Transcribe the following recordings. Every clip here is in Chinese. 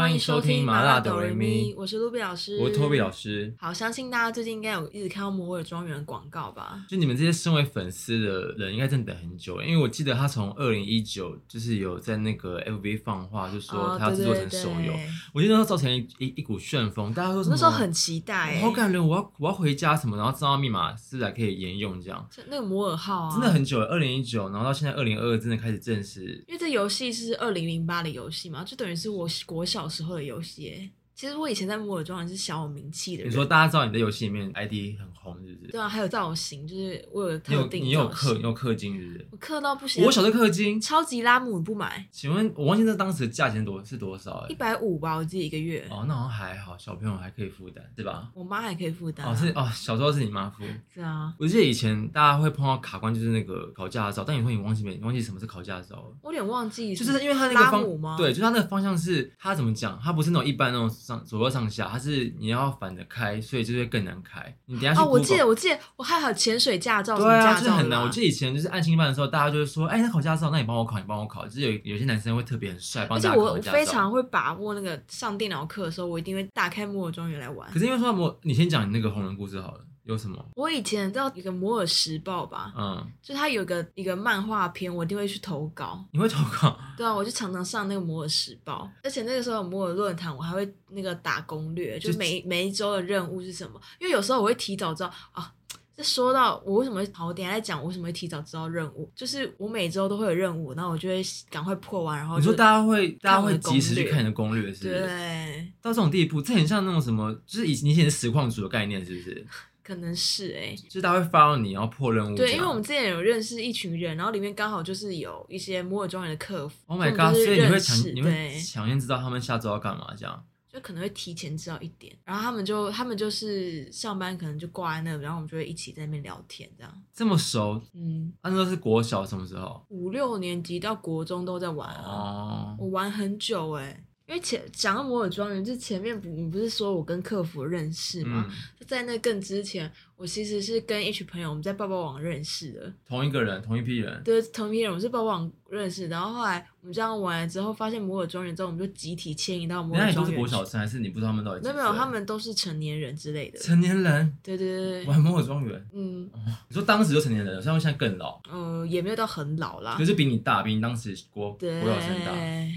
欢迎收听麻辣哆瑞咪，我是露比老师，我是托比老师。好，相信大家最近应该有一直看到摩尔庄园的广告吧？就你们这些身为粉丝的人，应该真的等很久，因为我记得他从二零一九就是有在那个 FB 放话，就说他要制作成手游。哦、我记得他造成一一,一股旋风，大家都说那时候很期待，好感人，我要我要回家什么，然后知道密码是来可以沿用这样。那个摩尔号啊，真的很久了，二零一九，然后到现在二零二二，真的开始正式。因为这游戏是二零零八的游戏嘛，就等于是我国小时候的游戏。其实我以前在摩尔庄园是小有名气的人。你说大家知道你在游戏里面 ID 很红，是不是？对啊，还有造型，就是我有特定你有氪，你有氪金，是不是？我氪到不行。我小时候氪金，超级拉姆你不买？请问，我忘记那当时价钱多是多少？一百五吧，我记得一个月。哦，那好像还好，小朋友还可以负担，对吧？我妈还可以负担。哦，是哦，小时候是你妈付。是啊。我记得以前大家会碰到卡关，就是那个考驾照，但你说你忘记没？你忘记什么是考驾照了？我有点忘记。就是因为它那个方，对，就是它那个方向是它怎么讲？它不是那种一般那种上左右上下。它是你要反着开，所以就会更难开。你等下去。哦，我记得，我记得，我还有潜水驾照，对啊，就是很难。我记得以前就是按新办的时候，大家就会说，哎、欸，那考驾照，那你帮我考，你帮我考。就是有有些男生会特别很帅，帮大家考驾照。而且我非常会把握那个上电脑课的时候，我一定会打开摩尔庄园来玩。可是因为说摩，你先讲你那个红人故事好了。有什么？我以前知道一个《摩尔时报》吧，嗯，就他有个一个漫画片，我一定会去投稿。你会投稿？对啊，我就常常上那个《摩尔时报》，而且那个时候摩尔论坛，我还会那个打攻略，就每就每一周的任务是什么？因为有时候我会提早知道啊。这说到我为什么会好，我等下再讲我为什么会提早知道任务，就是我每周都会有任务，然后我就会赶快破完，然后你说大家会大家会及时去看你的攻略，是不是？对，到这种地步，这很像那种什么，就是以你以前实况组的概念，是不是？可能是哎、欸，就是他会发到你，然后破任务。对，因为我们之前有认识一群人，然后里面刚好就是有一些摩尔庄园的客服。Oh my god！所以你会抢，你会抢先知道他们下周要干嘛，这样就可能会提前知道一点，然后他们就他们就是上班可能就挂在那，然后我们就会一起在那边聊天，这样这么熟。嗯，那都是国小什么时候？五六年级到国中都在玩啊，哦、我玩很久哎、欸。因为前讲到摩尔庄园，就前面不你不是说我跟客服认识吗？在那更之前。我其实是跟一群朋友，我们在抱抱网认识的。同一个人，同一批人。对，同一批人，我是抱抱网认识。然后后来我们这样玩了之后，发现摩尔庄园之后，我们就集体迁移到摩尔庄园。那你都是国小生，还是你不知道他们到底？没有没有，他们都是成年人之类的。成年人。对对对。玩摩尔庄园。嗯、哦。你说当时就成年人了，像现在更老。嗯、呃，也没有到很老啦。就是比你大，比你当时国对国小生大。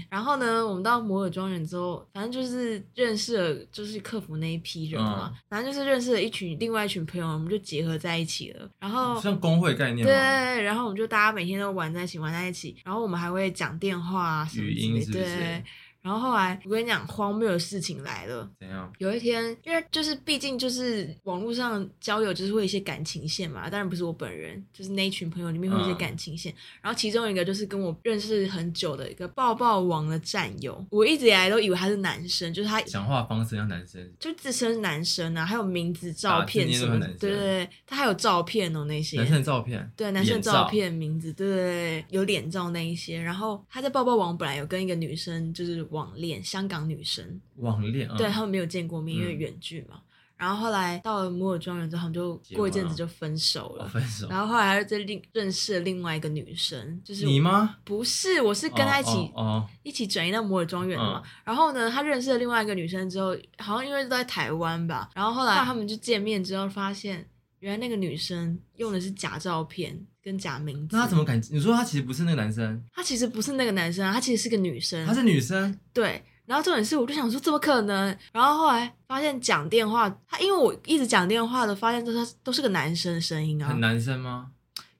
然后呢，我们到摩尔庄园之后，反正就是认识了，就是客服那一批人嘛。嗯、反正就是认识了一群另外一群朋友，我们就结合在。一起了，然后像工会概念，对，然后我们就大家每天都玩在一起，玩在一起，然后我们还会讲电话啊，什么之类，语音是不是？对。然后后来我跟你讲，荒谬的事情来了。怎样？有一天，因为就是毕竟就是网络上交友，就是会有一些感情线嘛。当然不是我本人，就是那一群朋友里面会有一些感情线。嗯、然后其中一个就是跟我认识很久的一个抱抱王的战友，我一直以来都以为他是男生，就是他讲话方式像男生，就自称男生啊，还有名字、照片什么的。对对对，他还有照片哦，那些男生的照片，对男生的照片、名字，对对对，有脸照那一些。然后他在抱抱王本来有跟一个女生就是网恋，香港女生网恋，啊，对他们没有见过面，因为远距嘛。嗯、然后后来到了摩尔庄园之后，他们就过一阵子就分手了。分手。然后后来还是在另认识了另外一个女生，就是你吗？不是，我是跟他一起哦，哦哦一起转移到摩尔庄园的嘛。嗯、然后呢，他认识了另外一个女生之后，好像因为都在台湾吧。然后后来他们就见面之后，发现原来那个女生用的是假照片。跟假名字，那他怎么敢？你说他其实不是那个男生，他其实不是那个男生啊，他其实是个女生。他是女生，对。然后重点是，我就想说怎么可能？然后后来发现讲电话，他因为我一直讲电话的，发现都是都是个男生的声音啊。很男生吗？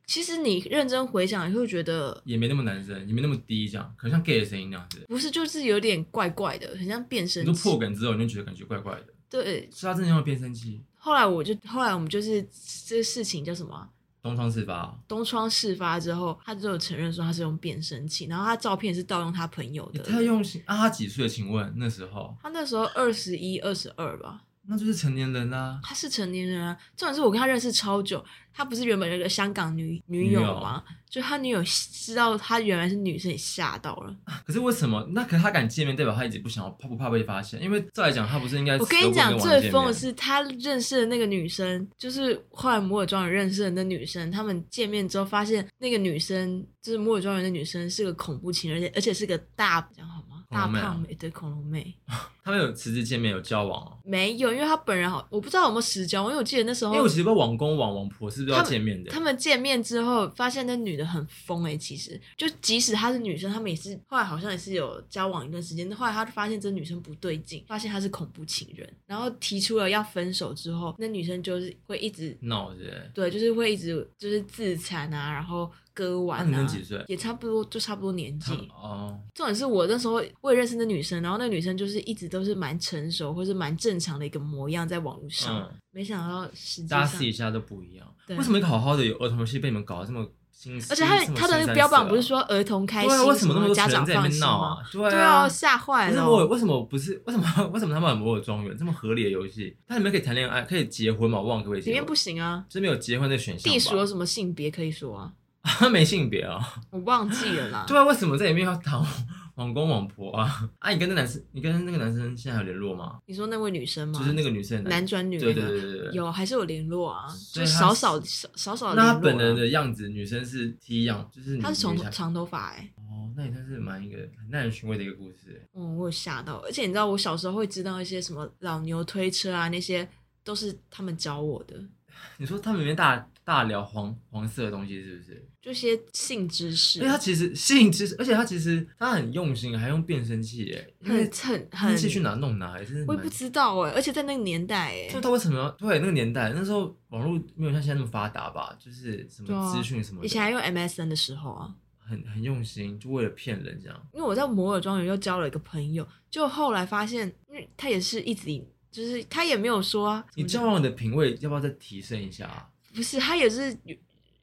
其实你认真回想，你会觉得也没那么男生，也没那么低，这样可能像 gay 的声音那样子。不是，就是有点怪怪的，很像变声器。你破梗之后，你就觉得感觉怪怪的。对，是他真的用变声器。后来我就，后来我们就是这个事情叫什么？东窗事发，东窗事发之后，他就有承认说他是用变声器，然后他照片是盗用他朋友的。他用心啊？他几岁？请问那时候？他那时候二十一、二十二吧。那就是成年人啊。他是成年人啊。重点是我跟他认识超久。他不是原本那个香港女女友吗？友就他女友知道他原来是女生，也吓到了。可是为什么？那可是他敢见面，代表他一直不想要，怕不怕被发现？因为再来讲，他不是应该？我跟你讲，最疯的是他认识的那个女生，就是后来摩尔庄园认识的那女生。他们见面之后，发现那个女生就是摩尔庄园的女生，是个恐怖情人，而且而且是个大，讲好吗？大胖妹对恐龙妹。他们有实质见面有交往哦？没有，因为他本人好，我不知道有没有实交，因为我记得那时候，因为我其实不知道网公网网婆是不是要见面的他。他们见面之后，发现那女的很疯哎、欸，其实就即使她是女生，他们也是后来好像也是有交往一段时间，后来他就发现这女生不对劲，发现她是恐怖情人，然后提出了要分手之后，那女生就是会一直闹着，对，就是会一直就是自残啊，然后。割腕啊，那女生几岁？也差不多，就差不多年纪。哦，重点是我那时候我也认识那女生，然后那女生就是一直都是蛮成熟或是蛮正常的一个模样，在网络上。嗯、没想到实际上，大家私底下都不一样。对为什么一个好好的有儿童游戏被你们搞得这么心？而且他他的那个标榜不是说儿童开心，对，为什么那么多家长在那边闹啊？对啊，吓坏了。为什么不是？为什么 为什么他们有摩尔庄园这么合理的游戏？它里面可以谈恋爱，可以结婚吗？我忘了可不可以结婚？里面不行啊，这边有结婚的选项。地鼠有什么性别可以说啊？他 没性别啊，我忘记了啦。对啊，为什么在里面要谈网 公网婆啊？啊，你跟那男生，你跟那个男生现在还有联络吗？你说那位女生吗？就是那个女生男，男转女，对对对对，有还是有联络啊？就少少少少少。那他本人的样子，女生是 T 样，就是他是长长头发哎。哦，那也算是蛮一个很耐人寻味的一个故事。嗯，我有吓到，而且你知道，我小时候会知道一些什么老牛推车啊，那些都是他们教我的。你说他们里面大大聊黄黄色的东西是不是？就些性知识。因为他其实性知识，而且他其实他很用心，还用变声器耶。很很很。去哪弄哪？还是我也不知道哎。而且在那个年代哎。就他为什么要？对，那个年代那时候网络没有像现在那么发达吧？就是什么资讯什么。以前还用 MSN 的时候啊。很很用心，就为了骗人这样。因为我在摩尔庄园又交了一个朋友，就后来发现，因为他也是一直。就是他也没有说啊你交往的品味要不要再提升一下啊？不是，他也是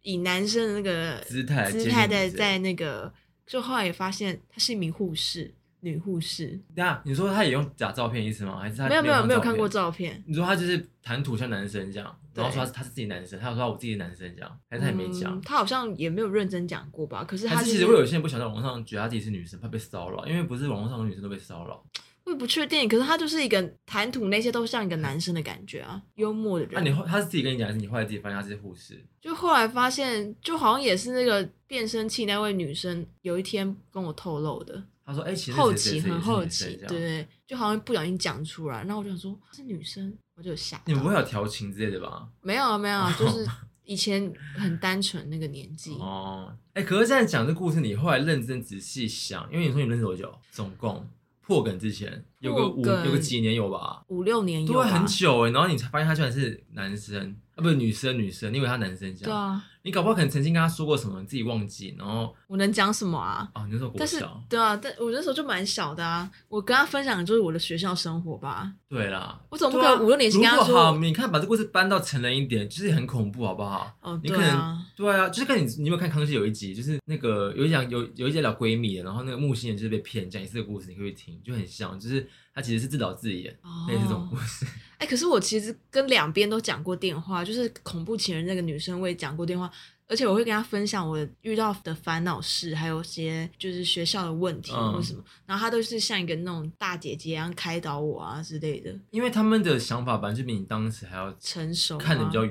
以男生的那个姿态姿态在在那个，就后来也发现她是一名护士，女护士。对啊，你说他也用假照片意思吗？还是他没有没有没有看过照片？你说他就是谈吐像男生这样，然后说他是自己男生，他有说我自己男生这样，还是他也没讲？他好像也没有认真讲过吧？可是他其实会有些人不想在网络上觉得他自己是女生，怕被骚扰，因为不是网络上的女生都被骚扰。我也不确定，可是他就是一个谈吐那些都像一个男生的感觉啊，幽默的人。那、啊、你后他是自己跟你讲，还是你后来自己发现他是护士？就后来发现，就好像也是那个变声器那位女生，有一天跟我透露的。他说：“哎、欸，其实后期很后期，对对，就好像不小心讲出来，然后我就想说是女生，我就吓。你们不会有调情之类的吧？没有啊，没有啊，就 是以前很单纯那个年纪。哦，哎、欸，可是现在讲这故事，你后来认真仔细想，因为你说你认识多久？总共？”破梗之前有个五有个几年有吧，五六年有，对，很久哎，然后你才发现他居然是男生。啊，不是女生，女生，你以为他男生这样？对啊。你搞不好可能曾经跟他说过什么，你自己忘记，然后我能讲什么啊？哦，你那时候国小，对啊，但我那时候就蛮小的啊。我跟他分享的就是我的学校生活吧。对啦，我总不可能五六年级跟他说。如果好，你看把这故事搬到成人一点，就是很恐怖，好不好？哦，你可能对啊，就是看你你有没有看康熙有一集，就是那个有一讲有有一集聊闺蜜的，然后那个木星人就是被骗，讲一次的故事，你可以听，就很像，就是他其实是自导自演，类似这种故事。哎，可是我其实跟两边都讲过电话，就是恐怖情人那个女生我也讲过电话。而且我会跟她分享我遇到的烦恼事，还有些就是学校的问题或什么，嗯、然后她都是像一个那种大姐姐一样开导我啊之类的。因为他们的想法本来就比你当时还要成熟，看得比较。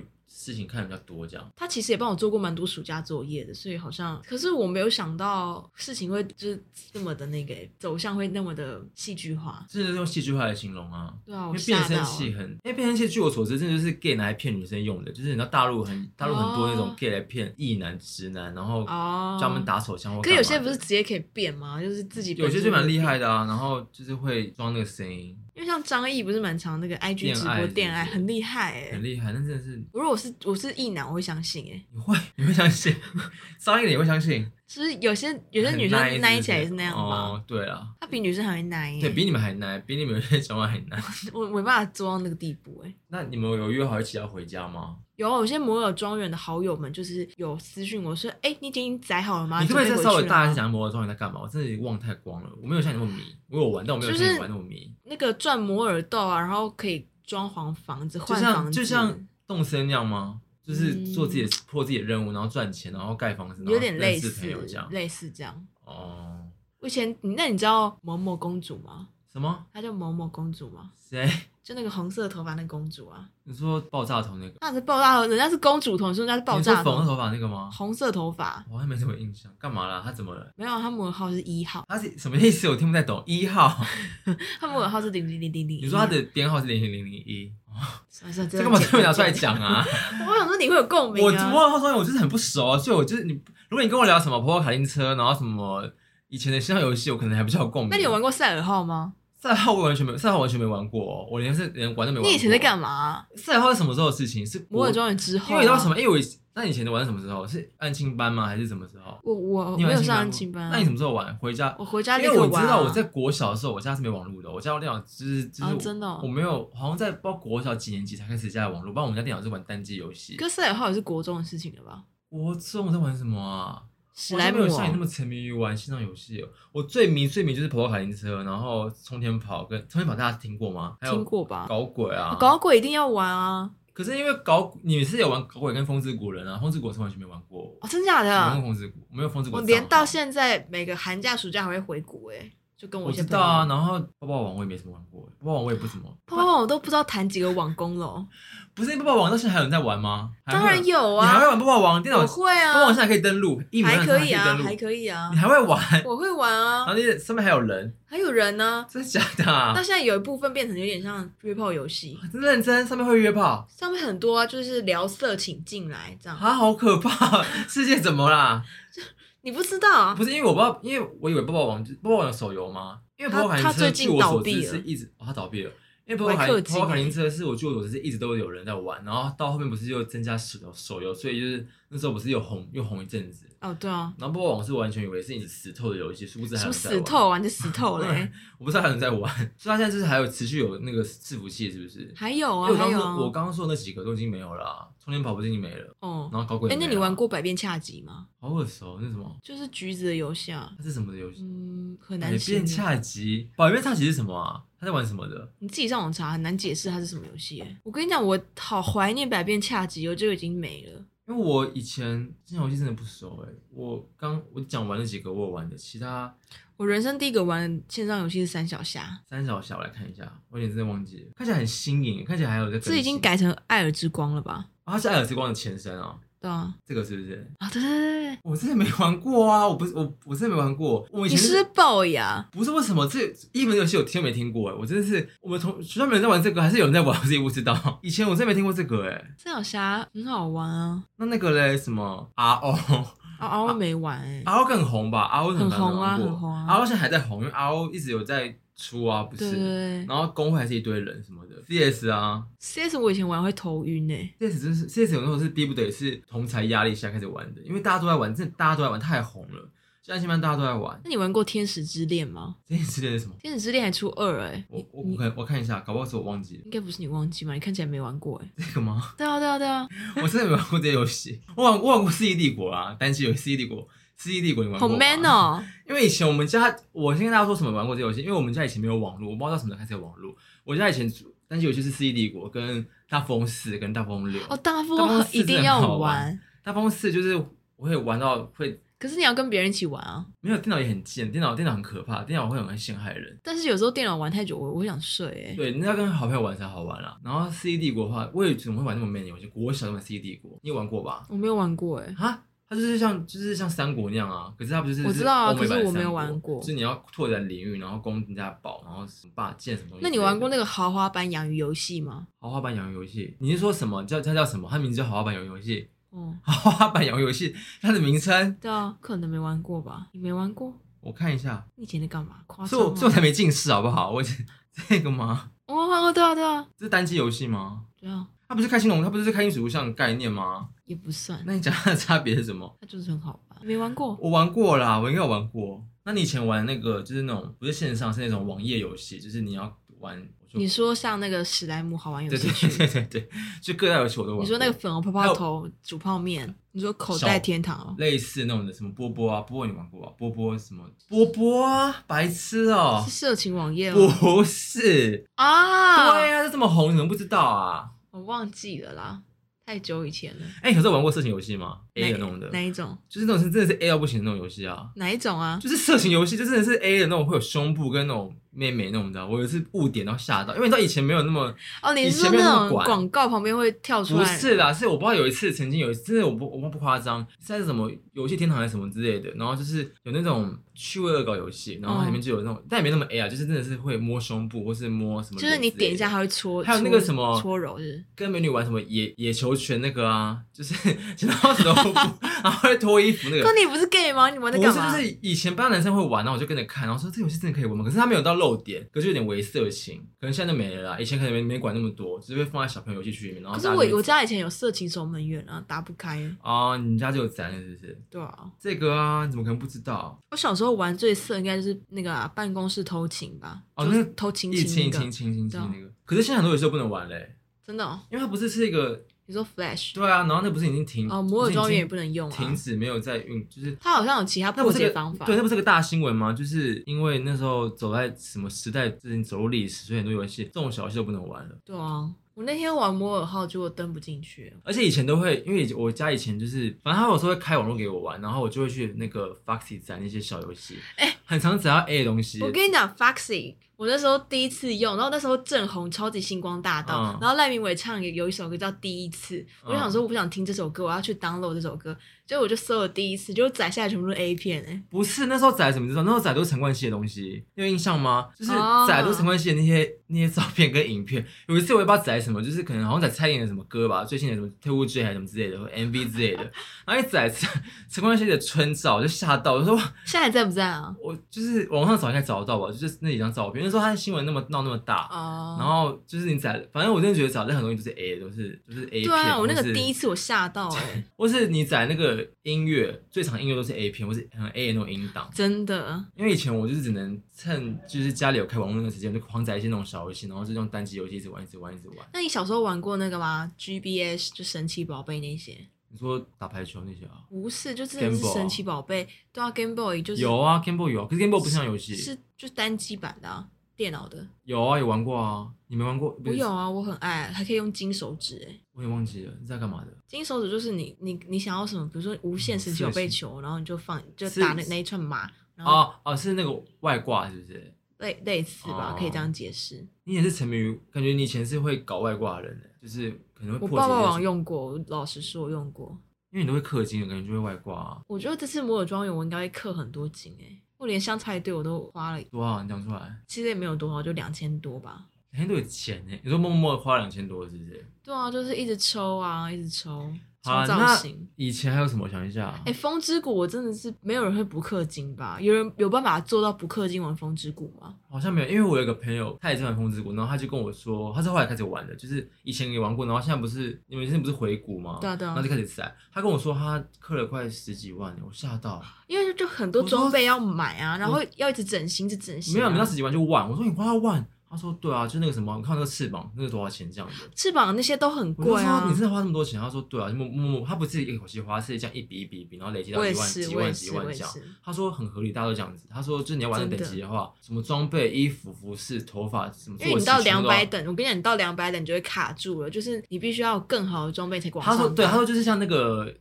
事情看的比较多，这样。他其实也帮我做过蛮多暑假作业的，所以好像，可是我没有想到事情会就是这么的那个走向会那么的戏剧化，真的是用戏剧化来形容啊。对啊，因为变声器很，因为变声器据我所知，真的就是 gay 拿来骗女生用的，就是你知道大陆很大陆很多那种 gay 来骗异男直男，然后叫他们打手枪。可有些不是直接可以变吗？就是自己有些就蛮厉害的啊，然后就是会装那个声音。因为像张译不是蛮常那个 IG 直播恋爱很厉害哎，很厉害，那真的是。如果我是我是异男，我会相信哎。你会 你会相信？张译你会相信？其实有些有些女生奶起来也是那样吧？哦，对啊，她比女生还会奶，对比你们还奶，比你们有些想法还奶。我没办法做到那个地步哎。那你们有约好一起要回家吗？有，有些摩尔庄园的好友们就是有私讯我说：“哎，你已经载好了吗？”你可不可以再稍微大一点讲摩尔庄园在干嘛？我真的忘太光了，我没有像你那么迷。我有玩，但我没有像你玩那么迷。那个赚摩尔豆啊，然后可以装潢房子、换房子，就像动森那样吗？就是做自己的破自己的任务，然后赚钱，然后盖房子，有点类似这样，类似这样。哦，我以前，那你知道某某公主吗？什么？她叫某某公主吗？谁？就那个红色头发那个公主啊？你说爆炸头那个？那是爆炸头，人家是公主头，你说人家是爆炸头？粉红头发那个吗？红色头发，我还没什么印象。干嘛啦？他怎么了？没有，他母号是一号。他是什么意思？我听不太懂。一号，他母号是零零零零零。你说他的编号是零零零零一？算算，这干嘛特别拿出来讲啊？我想说你会有共鸣啊。我我说我就是很不熟啊，所以我就是你，如果你跟我聊什么跑跑卡丁车，然后什么以前的线上游戏，我可能还比较有共鸣。那你有玩过赛尔号吗？赛尔号我完全没，赛尔号完全没玩过，哦，我连是连玩都没玩过。你以前在干嘛？赛尔号是什么时候的事情？是摩尔庄园之后，啊。因为你知道什么？因为我那以前的玩什么时候？是安亲班吗？还是什么时候？我我没有上安亲班，啊。那你什么时候玩？回家？我回家，啊。因为我知道我在国小的时候，我家是没网络的。我家的电脑就是就是，哦，真的，哦，我没有，好像在不知道国小几年级才开始家里网络。不然我们家电脑是玩单机游戏。可赛尔号也是国中的事情了吧？国中我在玩什么啊？史莱姆，我没有像你那么沉迷于玩线上游戏哦。我最迷最迷就是跑跑卡丁车，然后冲天跑跟冲天跑，大家听过吗？听过吧？搞鬼啊！搞鬼一定要玩啊！可是因为搞你是有玩搞鬼跟风之谷人啊，风之谷是完全没玩过哦，真假的？没有风之谷，没有风之谷。我连到现在每个寒假暑假还会回谷哎、欸。就跟我，我知道啊，然后泡泡网我也没什么玩过，泡泡网我也不怎么。泡泡网我都不知道弹几个网工了。不是泡泡网到现在还有人在玩吗？当然有啊，你还会玩泡泡网？电脑会啊，泡泡网现在可以登录，还可以啊，还可以啊。你还会玩？我会玩啊。然后那上面还有人，还有人呢？真的假的？啊？那现在有一部分变成有点像约炮游戏，真认真，上面会约炮，上面很多啊，就是聊色请进来这样。啊，好可怕！世界怎么啦？你不知道啊？不是因为我不知道，因为我以为爆爆网就爆爆网有手游吗？因为跑跑卡丁车据我所知是一直，哦，它倒闭了。因为跑跑卡跑跑卡丁车是我据我所知是一直都有人在玩，然后到后面不是又增加手游手游，所以就是那时候不是又红又红一阵子。哦，对啊。然后爆爆网是完全以为是你死透的游戏，殊不知还有在玩。死透玩就死透嘞、欸！我不知道还有人在玩，所以他现在就是还有持续有那个伺服器，是不是？还有啊，我刚刚说还有、啊。我刚刚说的那几个都已经没有了、啊，充电宝不是已经没了。哦。然后搞鬼。哎、欸，那你玩过百变恰吉吗？好耳熟，那是什么？就是橘子的游戏啊。它是什么的游戏？嗯，很难。百变恰吉，百变恰吉是什么啊？他在玩什么的？你自己上网查，很难解释它是什么游戏。哎，我跟你讲，我好怀念百变恰吉，我就已经没了。因为我以前线上游戏真的不熟哎，我刚我讲完了几个我有玩的，其他我人生第一个玩线上游戏是三小侠。三小侠，我来看一下，我有点真的忘记了，看起来很新颖，看起来还有在。这已经改成艾尔之光了吧？啊，它是艾尔之光的前身啊。对啊，这个是不是啊？对对对对，我真的没玩过啊！我不是我，我真的没玩过。我以前是你是爆呀？不是为什么这一门游戏我听都没听过哎！我真的是我们同学校没人在玩这个，还是有人在玩？我自己不知道。以前我真的没听过这个哎。三小侠很好玩啊。那那个嘞？什么 RO？RO RO 没玩哎。RO 更红吧？RO 很红啊，很红啊。RO 现在还在红，因为 RO 一直有在。出啊，不是，对对对，然后公会还是一堆人什么的。CS 啊，CS 我以前玩会头晕呢。CS 真是，CS 有时候是逼不得已是同才压力下开始玩的，因为大家都在玩，真的大家都在玩，太红了。现在基本上大家都在玩。那你玩过天使之恋吗？天使之恋是什么？天使之恋还出二哎。我我我看我看一下，搞不好是我忘记了。应该不是你忘记吗？你看起来没玩过哎。这个吗？对啊对啊对啊。我真的没玩过这些游戏。我玩我玩过《世纪帝国》啊，单机游戏《世纪帝国》。《世纪帝国》你玩过吗？好 man 哦！因为以前我们家，我先跟大家说什么玩过这游戏，因为我们家以前没有网络，我不知道什么时候开始有网络。我家以前单机游戏是《世纪帝国》跟《大富翁四》跟《大富翁六》。哦，大富翁一定要玩。大富翁四就是我会玩到会，可是你要跟别人一起玩啊。没有电脑也很贱，电脑电脑很可怕，电脑会很会陷害人。但是有时候电脑玩太久，我我想睡哎、欸。对，你要跟好朋友玩才好玩啦。然后《世纪帝国》的话，我也怎么会玩那么 man 的游戏？我小时候玩《世纪帝国》，你有玩过吧？我没有玩过哎、欸。哈。它就是像就是像三国那样啊，可是它不是，我知道啊，可是我没有玩过。就是你要拓展领域，然后攻人家宝，然后什么霸剑什么东西。那你玩过那个豪华版养鱼游戏吗？豪华版养鱼游戏，你是说什么叫它叫什么？它名字叫豪华版养鱼游戏。哦，豪华版养鱼游戏，它的名称。对啊，可能没玩过吧？你没玩过？我看一下。你以前在干嘛？夸张。所以我所以我才没近视好不好？我这个吗？我玩过，对啊对啊。这是单机游戏吗？对啊。它不是开心龙，它不是开心水族箱的概念吗？也不算。那你讲它的差别是什么？它就是很好玩。没玩过。我玩过啦，我应该有玩过。那你以前玩那个就是那种不是线上，是那种网页游戏，就是你要玩。你说像那个史莱姆好玩游戏区，对对对对对，就各大游戏我都玩。你说那个粉红泡泡头煮泡面，你说口袋天堂，类似那种的什么波波啊，波波你玩过啊？波波什么？波波啊，白痴哦，是色情网页吗？不是啊，对啊，这么红，你怎么不知道啊？我忘记了啦，太久以前了。哎、欸，可是玩过色情游戏吗？A 的那种的，哪一种？就是那种是真的是 A 到不行的那种游戏啊。哪一种啊？就是色情游戏，就真的是 A 的那种，会有胸部跟那种妹妹那种的，我有一次误点然后吓到，因为你知道以前没有那么哦，你是说那种广告旁边会跳出来？不是啦，是我不知道有一次曾经有一次，真的我不我不夸张，在什么游戏天堂还是什么之类的，然后就是有那种趣味恶搞游戏，然后里面就有那种，嗯、但也没那么 A 啊，就是真的是会摸胸部或是摸什么，就是你点一下它会搓，还有那个什么搓揉是，跟美女玩什么野野球拳那个啊，就是 然后什么然后会脱衣服那个。可你不是 gay 吗？你玩那干嘛？不是，就是以前班男生会玩，然后我就跟着看，然后说这游戏真的可以玩吗？可是他没有到露点，可是有点微色情，可能现在都没了啦。以前可能没没管那么多，只是会放在小朋友游戏区里面。然后可是我我家以前有色情守门员啊，打不开。哦，你家就有宅是不是？对啊，这个啊，你怎么可能不知道？我小时候玩最色应该就是那个、啊、办公室偷情吧？哦，那个偷情亲亲亲亲亲那个。可是现在很多游戏都不能玩嘞，真的、哦？因为它不是是一个。你说 Flash 对啊，然后那不是已经停哦，摩尔庄园也不能用，停止没有在用，就是它好像有其他破解方法。对，那不是个大新闻吗？就是因为那时候走在什么时代，之前走入历史，所以很多游戏这种小游戏都不能玩了。对啊，我那天玩摩尔号，结果登不进去。而且以前都会，因为我家以前就是，反正他有时候会开网络给我玩，然后我就会去那个 Foxy 载那些小游戏，哎、欸，很常载到 A 的东西。我跟你讲，Foxy。我那时候第一次用，然后那时候正红超级星光大道，嗯、然后赖明伟唱有一首歌叫《第一次》，嗯，我就想说我不想听这首歌，我要去 download 这首歌。所以我就搜了第一次，就载下来全部都是 A 片哎、欸。不是那时候载什么知道？那时候载都是陈冠希的东西，你有印象吗？就是载都是陈冠希的那些、oh. 那些照片跟影片。有一次我也不知道载什么，就是可能好像载蔡依林的什么歌吧，最新的什么《特务 J》还是什么之类的或 MV 之类的。然后一载陈冠希的春照，我就吓到，我说，现在还在不在啊？我就是网上找应该找得到吧，就是那几张照片。那时候他的新闻那么闹那么大，oh. 然后就是你载，反正我真的觉得找任何东西都是 A，都是都是 A 片。对啊，我那个第一次我吓到哎、欸，或是你载那个音乐。最长音乐都是 A 片，或是很 A 的那种音档。真的，因为以前我就是只能趁就是家里有开网络那个时间，就狂载一些那种小游戏，然后是用单机游戏一直玩，一直玩，一直玩。那你小时候玩过那个吗？GBS 就神奇宝贝那些？你说打排球那些啊？不是，就是神奇宝贝。对啊，Game Boy 就是有啊，Game Boy 有，啊可是 Game Boy 不是像游戏，是就是单机版的啊，电脑的。有啊，有玩过啊。你没玩过？我有啊，我很爱，还可以用金手指哎。我也忘记了，你在干嘛的？金手指就是你你你想要什么，比如说无限神奇宝贝球，然后你就放就打那那一串码。哦哦，是那个外挂是不是？类类似吧，可以这样解释。你也是沉迷于，感觉你以前是会搞外挂的人，就是可能会。我爆爆王用过，老实说我用过。因为你都会氪金，感觉就会外挂。我觉得这次摩尔庄园我应该会氪很多金哎，我连香菜队我都花了多少？你讲出来。其实也没有多少，就两千多吧。两千多有钱呢？你说默默花两千多是不是？对啊，就是一直抽啊，一直抽。好，造型。以前还有什么？我想一下。哎、欸，风之谷我真的是没有人会不氪金吧？有人有办法做到不氪金玩风之谷吗？好像没有，因为我有个朋友，他也是玩风之谷，然后他就跟我说，他是后来开始玩的，就是以前也玩过，然后现在不是你们现在不是回谷吗？对啊对啊，然后就开始塞。他跟我说他氪了快十几万，我吓到。因为就很多装备要买啊，然后要一直整形，一直整形、啊。没有，没到十几万就万。我说你花到万。他说：“对啊，就那个什么，你看那个翅膀，那个多少钱这样子？翅膀那些都很贵啊。你真的花那么多钱？”他说：“对啊，默默默，他不是一口气花，是这样一笔一笔一笔，然后累积到一万几万几万这样。他说很合理，大家都这样子。他说，就是你要玩的等级的话，什么装备、衣服、服饰、头发什么，因为你到两百等，我跟你讲，你到两百等你就会卡住了，就是你必须要有更好的装备才广。他说对，他说就是像那个。”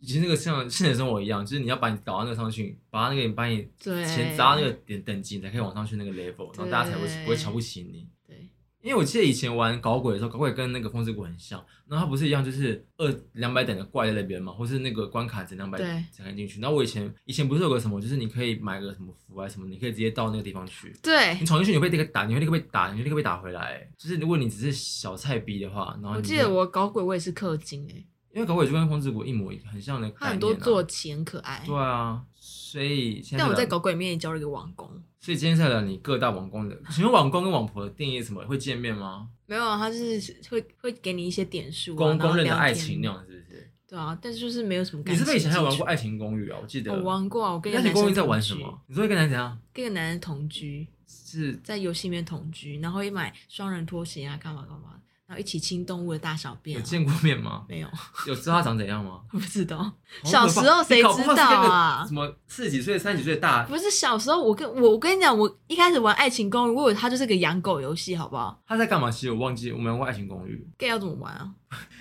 以前那个像现实生活一样，就是你要把你搞到那个上去，把他那个把你钱砸到那个点等级，你才可以往上去那个 level，然后大家才会不会瞧不起你。对，因为我记得以前玩搞鬼的时候，搞鬼跟那个风之谷很像，然后它不是一样，就是二两百等的怪在那边嘛，或是那个关卡只两百才能进去。然后我以前以前不是有个什么，就是你可以买个什么符啊什么，你可以直接到那个地方去。对，你闯进去你会立刻打，你会立刻被打，你会立刻被打回来。就是如果你只是小菜逼的话，然后你我记得我搞鬼我也是氪金诶、欸。因为搞鬼就跟风之谷一模一样，很像的、啊。它很多坐骑很可爱。对啊，所以现在。但我在搞鬼里面也交了一个网工。所以今天在聊你各大网工的，请问网工跟网婆的定义是什么？会见面吗？没有啊，他就是会会给你一些点数、啊。公公认的爱情那样是不是？对啊，但是就是没有什么感情。你是不是以前还有玩过爱情公寓啊？我记得。我玩过啊，我跟爱情公寓在玩什么？你说会跟男人怎样？跟个男人同居，是在游戏里面同居，然后一买双人拖鞋啊，干嘛干嘛。然后一起亲动物的大小便、见过面吗？没有，有知道他长怎样吗？不知道，小时候谁知道啊？什么四十几岁、三十几岁大？不是小时候，我跟我我跟你讲，我一开始玩爱情公寓，我以为它就是个养狗游戏，好不好？他在干嘛？其实我忘记，我们玩过爱情公寓。gay 要怎么玩啊？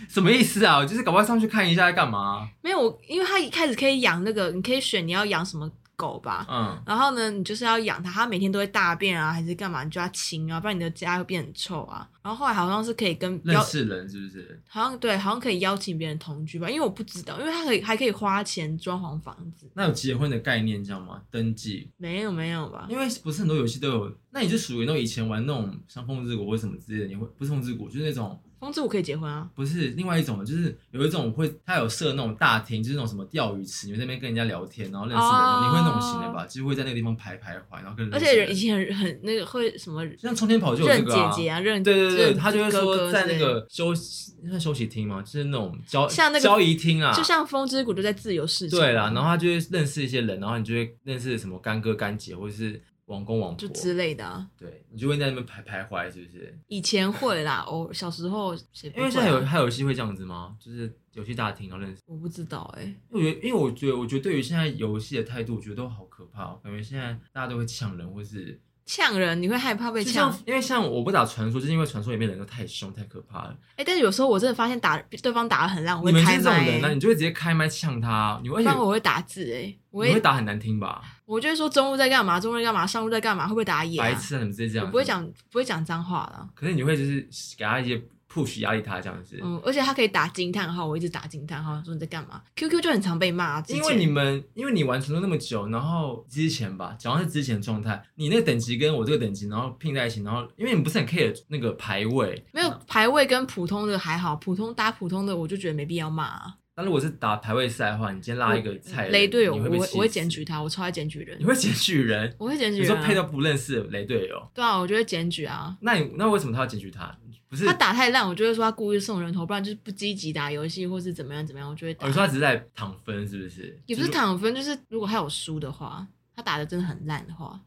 什么意思啊？就是搞不好上去看一下在干嘛？没有，我因为他一开始可以养那个，你可以选你要养什么。狗吧，嗯，然后呢，你就是要养它，它每天都会大便啊，还是干嘛，你就要清啊，不然你的家会变很臭啊。然后后来好像是可以跟认识人，是不是？好像对，好像可以邀请别人同居吧，因为我不知道，因为它可以还可以花钱装潢房子。那有结婚的概念，这样吗？登记？没有没有吧？因为不是很多游戏都有，那你就属于那种以前玩那种像风之谷或什么之类的，你会不是风之谷，就是那种。风之谷可以结婚啊？不是，另外一种就是有一种会，他有设那种大厅，就是那种什么钓鱼池，你们在那边跟人家聊天，然后认识人，哦、你会那种型的吧？就会在那个地方徘徊，然后跟人。而且以前很很那个会什么，像冲天跑就有这个、啊、姐姐啊，认对对对，他就会说在那个休息算休息厅吗？就是那种交像那个交谊厅啊，就像风之谷就在自由市场。对啦，然后他就会认识一些人，然后你就会认识什么干哥干姐，或者是。王公王婆就之类的啊，对，你就会在那边徘徘徊，是不是？以前会啦，我，小时候谁、啊？因为现在有还有游戏会这样子吗？就是游戏大厅然后认识？我不知道哎、欸，因为因为我觉得，我觉得对于现在游戏的态度，我觉得都好可怕。感觉现在大家都会抢人，或是。呛人，你会害怕被呛？因为像我不打传说，就是因为传说里面人都太凶、太可怕了。哎、欸，但是有时候我真的发现打对方打的很烂，我会开麦。你们是这种人，呢你就会直接开麦呛他。你会？不然我会打字哎、欸，我会你会打很难听吧？我就会说中路在干嘛，中路在干嘛，上路在干嘛，会不会打野、啊？白痴啊！你们直接这样，我不会讲，不会讲脏话了。可是你会就是给他一些。Push 压力他这样子，嗯，而且他可以打惊叹号，我一直打惊叹号，说你在干嘛？QQ 就很常被骂，因为你们，因为你玩传说那么久，然后之前吧，假如是之前状态，你那个等级跟我这个等级，然后拼在一起，然后因为你不是很 care 那个排位，没有排位跟普通的还好，普通打普通的我就觉得没必要骂啊。那如果是打排位赛的话，你今天拉一个菜雷队友，我会我会检举他，我超爱检举人。你会检举人？我会检举人。你说配到不认识的雷队友？对啊，我就会检举啊。那你那为什么他要检举他？不是他打太烂，我就会说他故意送人头，不然就是不积极打游戏，或是怎么样怎么样，我就会打。你说他只是在躺分，是不是？也不是躺分，就是如果他有输的话，他打的真的很烂的话。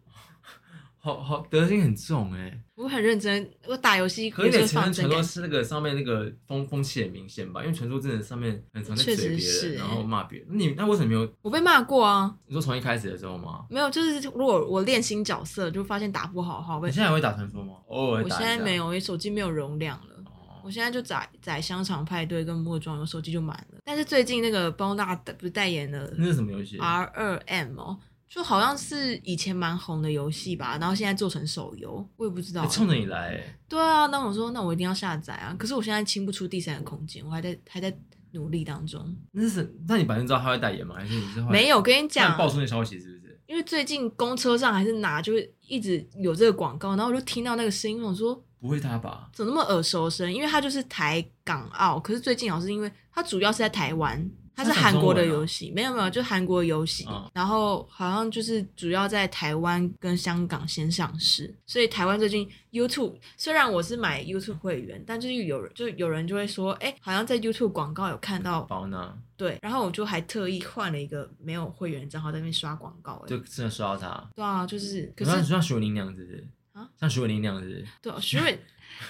好好，德性很重哎、欸！我很认真，我打游戏可以承认传说是那个上面那个风风气很明显吧？因为传说真的上面很常在嘴别人，然后骂别人。你那为什么没有？我被骂过啊！你说从一开始的时候吗？没有，就是如果我练新角色，就发现打不好的话，我会。你现在还会打传说吗？偶尔。我现在没有，因为手机没有容量了。哦、我现在就载载香肠派对跟末装，我手机就满了。但是最近那个包大不是代言的，那是什么游戏？R 二 M 哦。就好像是以前蛮红的游戏吧，然后现在做成手游，我也不知道。冲着你来。对啊，那我说那我一定要下载啊！可是我现在清不出第三个空间，我还在还在努力当中。那是那你本身知道他会代言吗？还是你是没有？跟你讲，爆出那消息是不是？因为最近公车上还是哪就会一直有这个广告，然后我就听到那个声音，我说不会他吧？怎么那么耳熟声？因为他就是台港澳，可是最近好像是因为他主要是在台湾。它是韩国的游戏，没有没有，就韩国的游戏，嗯、然后好像就是主要在台湾跟香港先上市，所以台湾最近 YouTube 虽然我是买 YouTube 会员，但就是有人就有人就会说，哎，好像在 YouTube 广告有看到宝呢，对，然后我就还特意换了一个没有会员账号在那边刷广告，就真的刷到他，对啊，就是，可是像徐伟宁那样子，啊，像徐伟宁那样子，对，徐伟。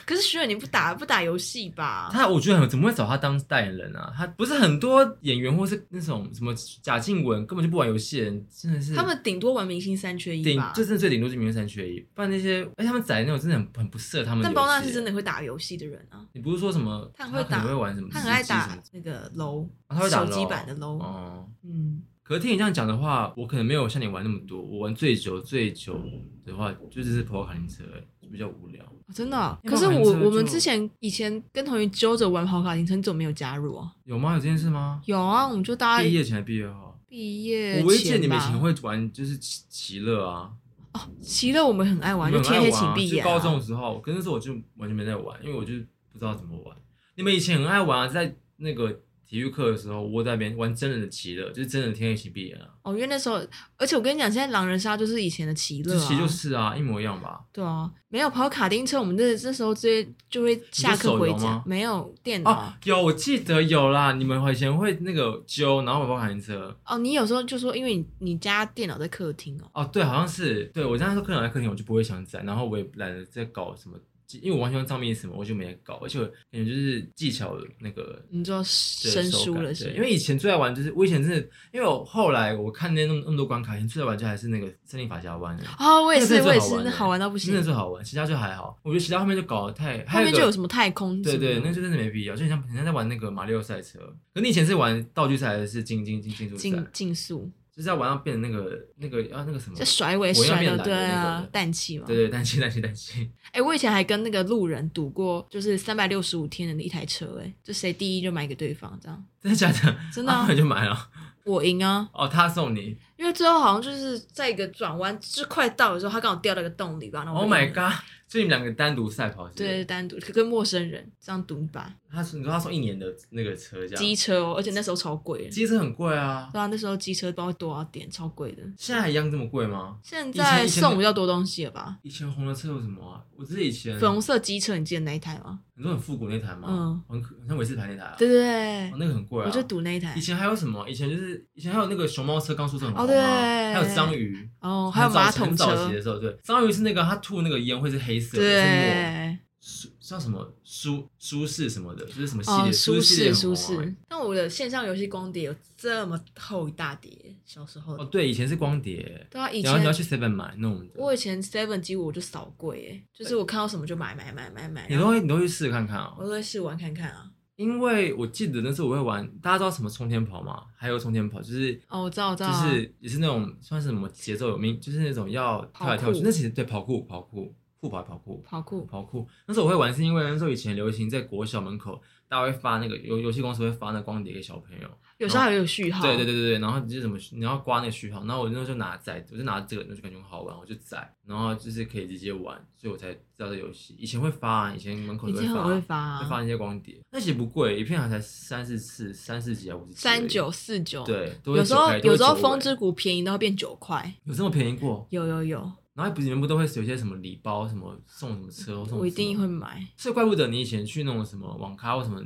可是徐伟宁不打不打游戏吧？他我觉得怎么会找他当代言人啊？他不是很多演员或是那种什么贾静雯根本就不玩游戏的人，真的是他们顶多玩明星三缺一吧？顶就真的最顶多是明星三缺一，不然那些哎他们宅那种真的很很不适合他们。但包娜是真的会打游戏的人啊！你不是说什么他很会打，他会玩什么？他很爱打那个 LOL，他会打手机版的 LOL。哦，嗯。可是听你这样讲的话，我可能没有像你玩那么多。我玩最久最久的话，就只是跑跑卡丁车，比较无聊。真的、啊？可是我我们之前以前跟同学揪着玩跑卡丁车，你怎么没有加入啊？有吗？有这件事吗？有啊，我们就大家毕业前还毕业后？毕业。我唯一记得你们以前会玩就是奇奇乐啊。哦，奇乐我们很爱玩，就天黑请闭眼、啊。高中的时候，可是那时候我就完全没在玩，因为我就不知道怎么玩。你们以前很爱玩啊，在那个。体育课的时候，窝在那边玩真人的奇乐，就是真的天黑请闭眼啊。哦，因为那时候，而且我跟你讲，现在狼人杀就是以前的奇乐、啊，其实就是啊，一模一样吧。对啊，没有跑卡丁车，我们那那时候直接就会下课回家，没有电脑、哦。有，我记得有啦。你们以前会那个揪，然后跑卡丁车。哦，你有时候就说，因为你你家电脑在客厅哦。哦，对，好像是。对，我家说电脑在客厅，我就不会想载，然后我也懒得再搞什么。因为我完全藏密什么，我就没搞，而且感觉就是技巧那个，你知道生疏了是？因为以前最爱玩就是我以前真的，因为我后来我看那那么那么多关卡，以前最爱玩就还是那个森林法家湾。啊，我也是，我也是，那好玩到不行，真的最好玩，其他就还好。我觉得其他后面就搞得太，后面就有什么太空，对对，那就真的没必要。就像人家在玩那个马里奥赛车，可你以前是玩道具赛还是竞竞竞竞速赛？竞竞速。就是要晚上变成那个那个要那个什么，就甩尾甩的对啊，氮气嘛，对对氮气氮气氮气。哎，我以前还跟那个路人赌过，就是三百六十五天的一台车，哎，就谁第一就买给对方，这样。真的假的？真的，那就买了。我赢啊！哦，他送你，因为最后好像就是在一个转弯，就快到的时候，他刚好掉到一个洞里吧。Oh my god！所以你们两个单独赛跑是是，对，单独跟陌生人这样赌一把。他说：“你说他送一年的那个车，这样机车哦，而且那时候超贵。机车很贵啊，对啊，那时候机车不知道多少点，超贵的。现在还一样这么贵吗？现在送比较多东西了吧？以前红的车有什么啊？我记得以前粉红色机车，你记得那一台吗？你说很复古那台吗？嗯，很很像韦斯牌那台啊。对对对，那个很贵啊。我就赌那一台。以前还有什么？以前就是以前还有那个熊猫车刚出生很红啊，还有章鱼哦，还有马桶车。早期的时候，对，章鱼是那个他吐那个烟会是黑色的，对。舒叫什么舒舒适什么的，就是什么系列舒适舒适。但我的线上游戏光碟有这么厚一大叠，小时候哦，对，以前是光碟，对啊，以前你要去 Seven 买那种。我以前 Seven 几乎我就扫柜，哎，就是我看到什么就买买买买买。你都会你都会试试看看啊？我都会试玩看看啊。因为我记得那时候我会玩，大家知道什么冲天跑吗？还有冲天跑就是哦，我知道，我知道，就是也是那种算是什么节奏有名，就是那种要跳来跳去，那其实对跑酷跑酷。酷跑跑酷跑酷跑酷，那时候我会玩，是因为那时候以前流行在国小门口，大家会发那个游游戏公司会发那光碟给小朋友，有时候还有序号。对对对对对，然后就是什么你要刮那个序号，然后我那时候就拿载，我就拿这个，那就感觉很好玩，我就载，然后就是可以直接玩，所以我才知道这游戏。以前会发，以前门口都会发，会发，会发那些光碟，那其实不贵，一片好像才三四四三四几啊五十几。三九四九。对，有时候有时候风之谷便宜到会变九块，有这么便宜过？有有有。然后不是你们不都会有些什么礼包，什么送什么车，送什么？我一定会买。所以怪不得你以前去那种什么网咖或什么。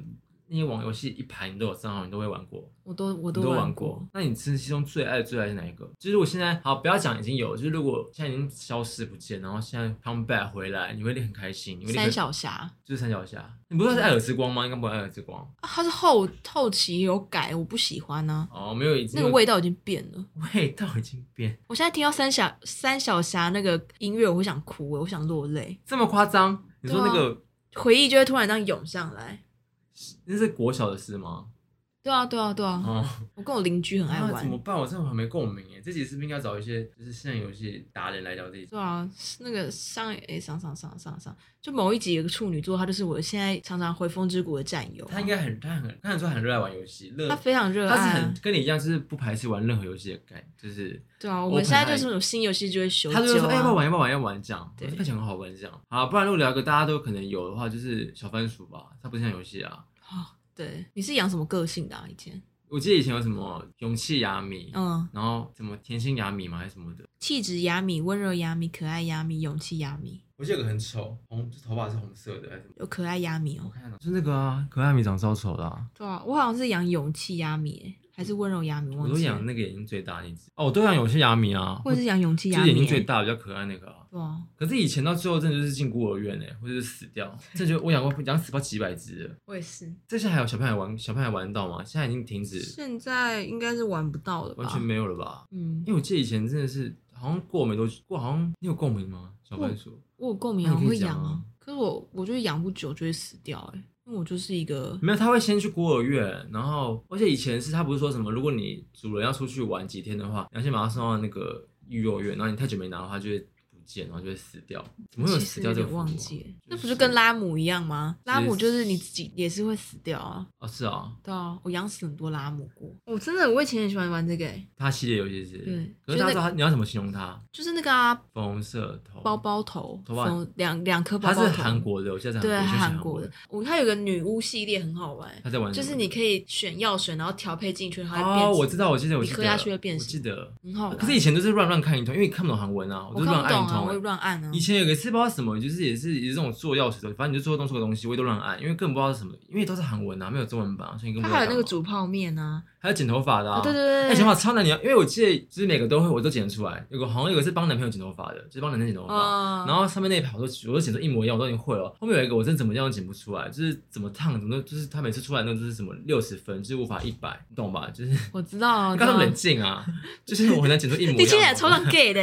那些网游戏一排你都有账号，你都会玩过。我都我都玩过。那你其中最爱最爱是哪一个？就是我现在好不要讲已经有，就是如果现在已经消失不见，然后现在 come back 回来，你会很开心。你会三小侠就是三小侠，你不是艾尔之光吗？应该不是艾尔之光。它是后后期有改，我不喜欢呢。哦，没有已经，那个味道已经变了。味道已经变。我现在听到三小三小侠那个音乐，我会想哭，我想落泪。这么夸张？你说那个回忆就会突然这样涌上来。那是国小的事吗？对啊，对啊，对啊。哦，我跟我邻居很爱玩。怎么办？我真的很没共鸣耶。这集是不是应该找一些就是现在游戏达人来聊这一集？对啊，那个上诶上上上上上，就某一集有个处女座，他就是我现在常常回风之谷的战友。他应该很他很他很说很热爱玩游戏，他非常热爱。他是很跟你一样，就是不排斥玩任何游戏的感，就是。对啊，我们现在就是那种新游戏就会修。他就说哎，要不要玩，要不要玩，要玩这样。对，看起来很好玩这样。好，不然如果聊一个大家都可能有的话，就是小番薯吧，它不像游戏啊。对，你是养什么个性的啊？以前我记得以前有什么勇气雅米，嗯，然后什么甜心雅米嘛？还是什么的？气质雅米、温柔雅米、可爱雅米、勇气雅米。我记得有个很丑，红，头发是红色的，还是什么？有可爱雅米哦。我看到是那个啊，可爱雅米长超丑的啊。对啊，我好像是养勇气雅米。还是温柔亚米，我都养那个眼睛最大那只哦，我都养有些亚米啊，或者是养勇气亚米，就眼睛最大比较可爱那个啊。对啊，可是以前到最后真的就是进孤儿院哎，或者是死掉，这就我养过养死过几百只了。我也是。这些还有小朋友玩，小朋友玩得到吗？现在已经停止。现在应该是玩不到了吧，完全没有了吧？嗯，因为我记得以前真的是好像过没多久，过好像你有共鸣吗？小番薯，我有共鸣啊，我会养啊，可是我我就是养不久就会死掉哎。那我就是一个没有，他会先去孤儿院，然后而且以前是他不是说什么，如果你主人要出去玩几天的话，你要先把他送到那个育幼院，然后你太久没拿的话，就会。然后就会死掉，怎么会有死掉这个？忘记，那不是跟拉姆一样吗？拉姆就是你自己也是会死掉啊。哦，是啊。对啊，我养死很多拉姆过。我真的，我以前很喜欢玩这个。它系列游戏是。对。可是大家知道他，你要怎么形容它？就是那个啊，粉红色头，包包头，头发两两颗包包头。他是韩国的，我现在对，韩国的。我它有个女巫系列很好玩。他在玩。就是你可以选药水，然后调配进去，然后变。哦，我知道，我记得，我记得。喝下去会变。我记得。很好玩。可是以前都是乱乱看一通，因为你看不懂韩文啊，我就乱按一通。我会乱按啊。以前有个是不知道什么，就是也是也是这种做钥匙的，反正你就做动错的东西，我也都乱按，因为根本不知道是什么，因为都是韩文啊，没有中文版，所以根本。他还有那个煮泡面啊，还有剪头发的啊，对对对，哎，剪头发超难，你要，因为我记得就是每个都会，我都剪得出来。有个好像有个是帮男朋友剪头发的，就是帮男生剪头发，然后上面那一排我都我都剪得一模一样，我都已经会了。后面有一个我真怎么样都剪不出来，就是怎么烫怎么就是他每次出来那都是什么六十分，就是无法一百，你懂吧？就是我知道，你刚才冷静啊，就是我很难剪出一模一样。你竟然超像 gay 的。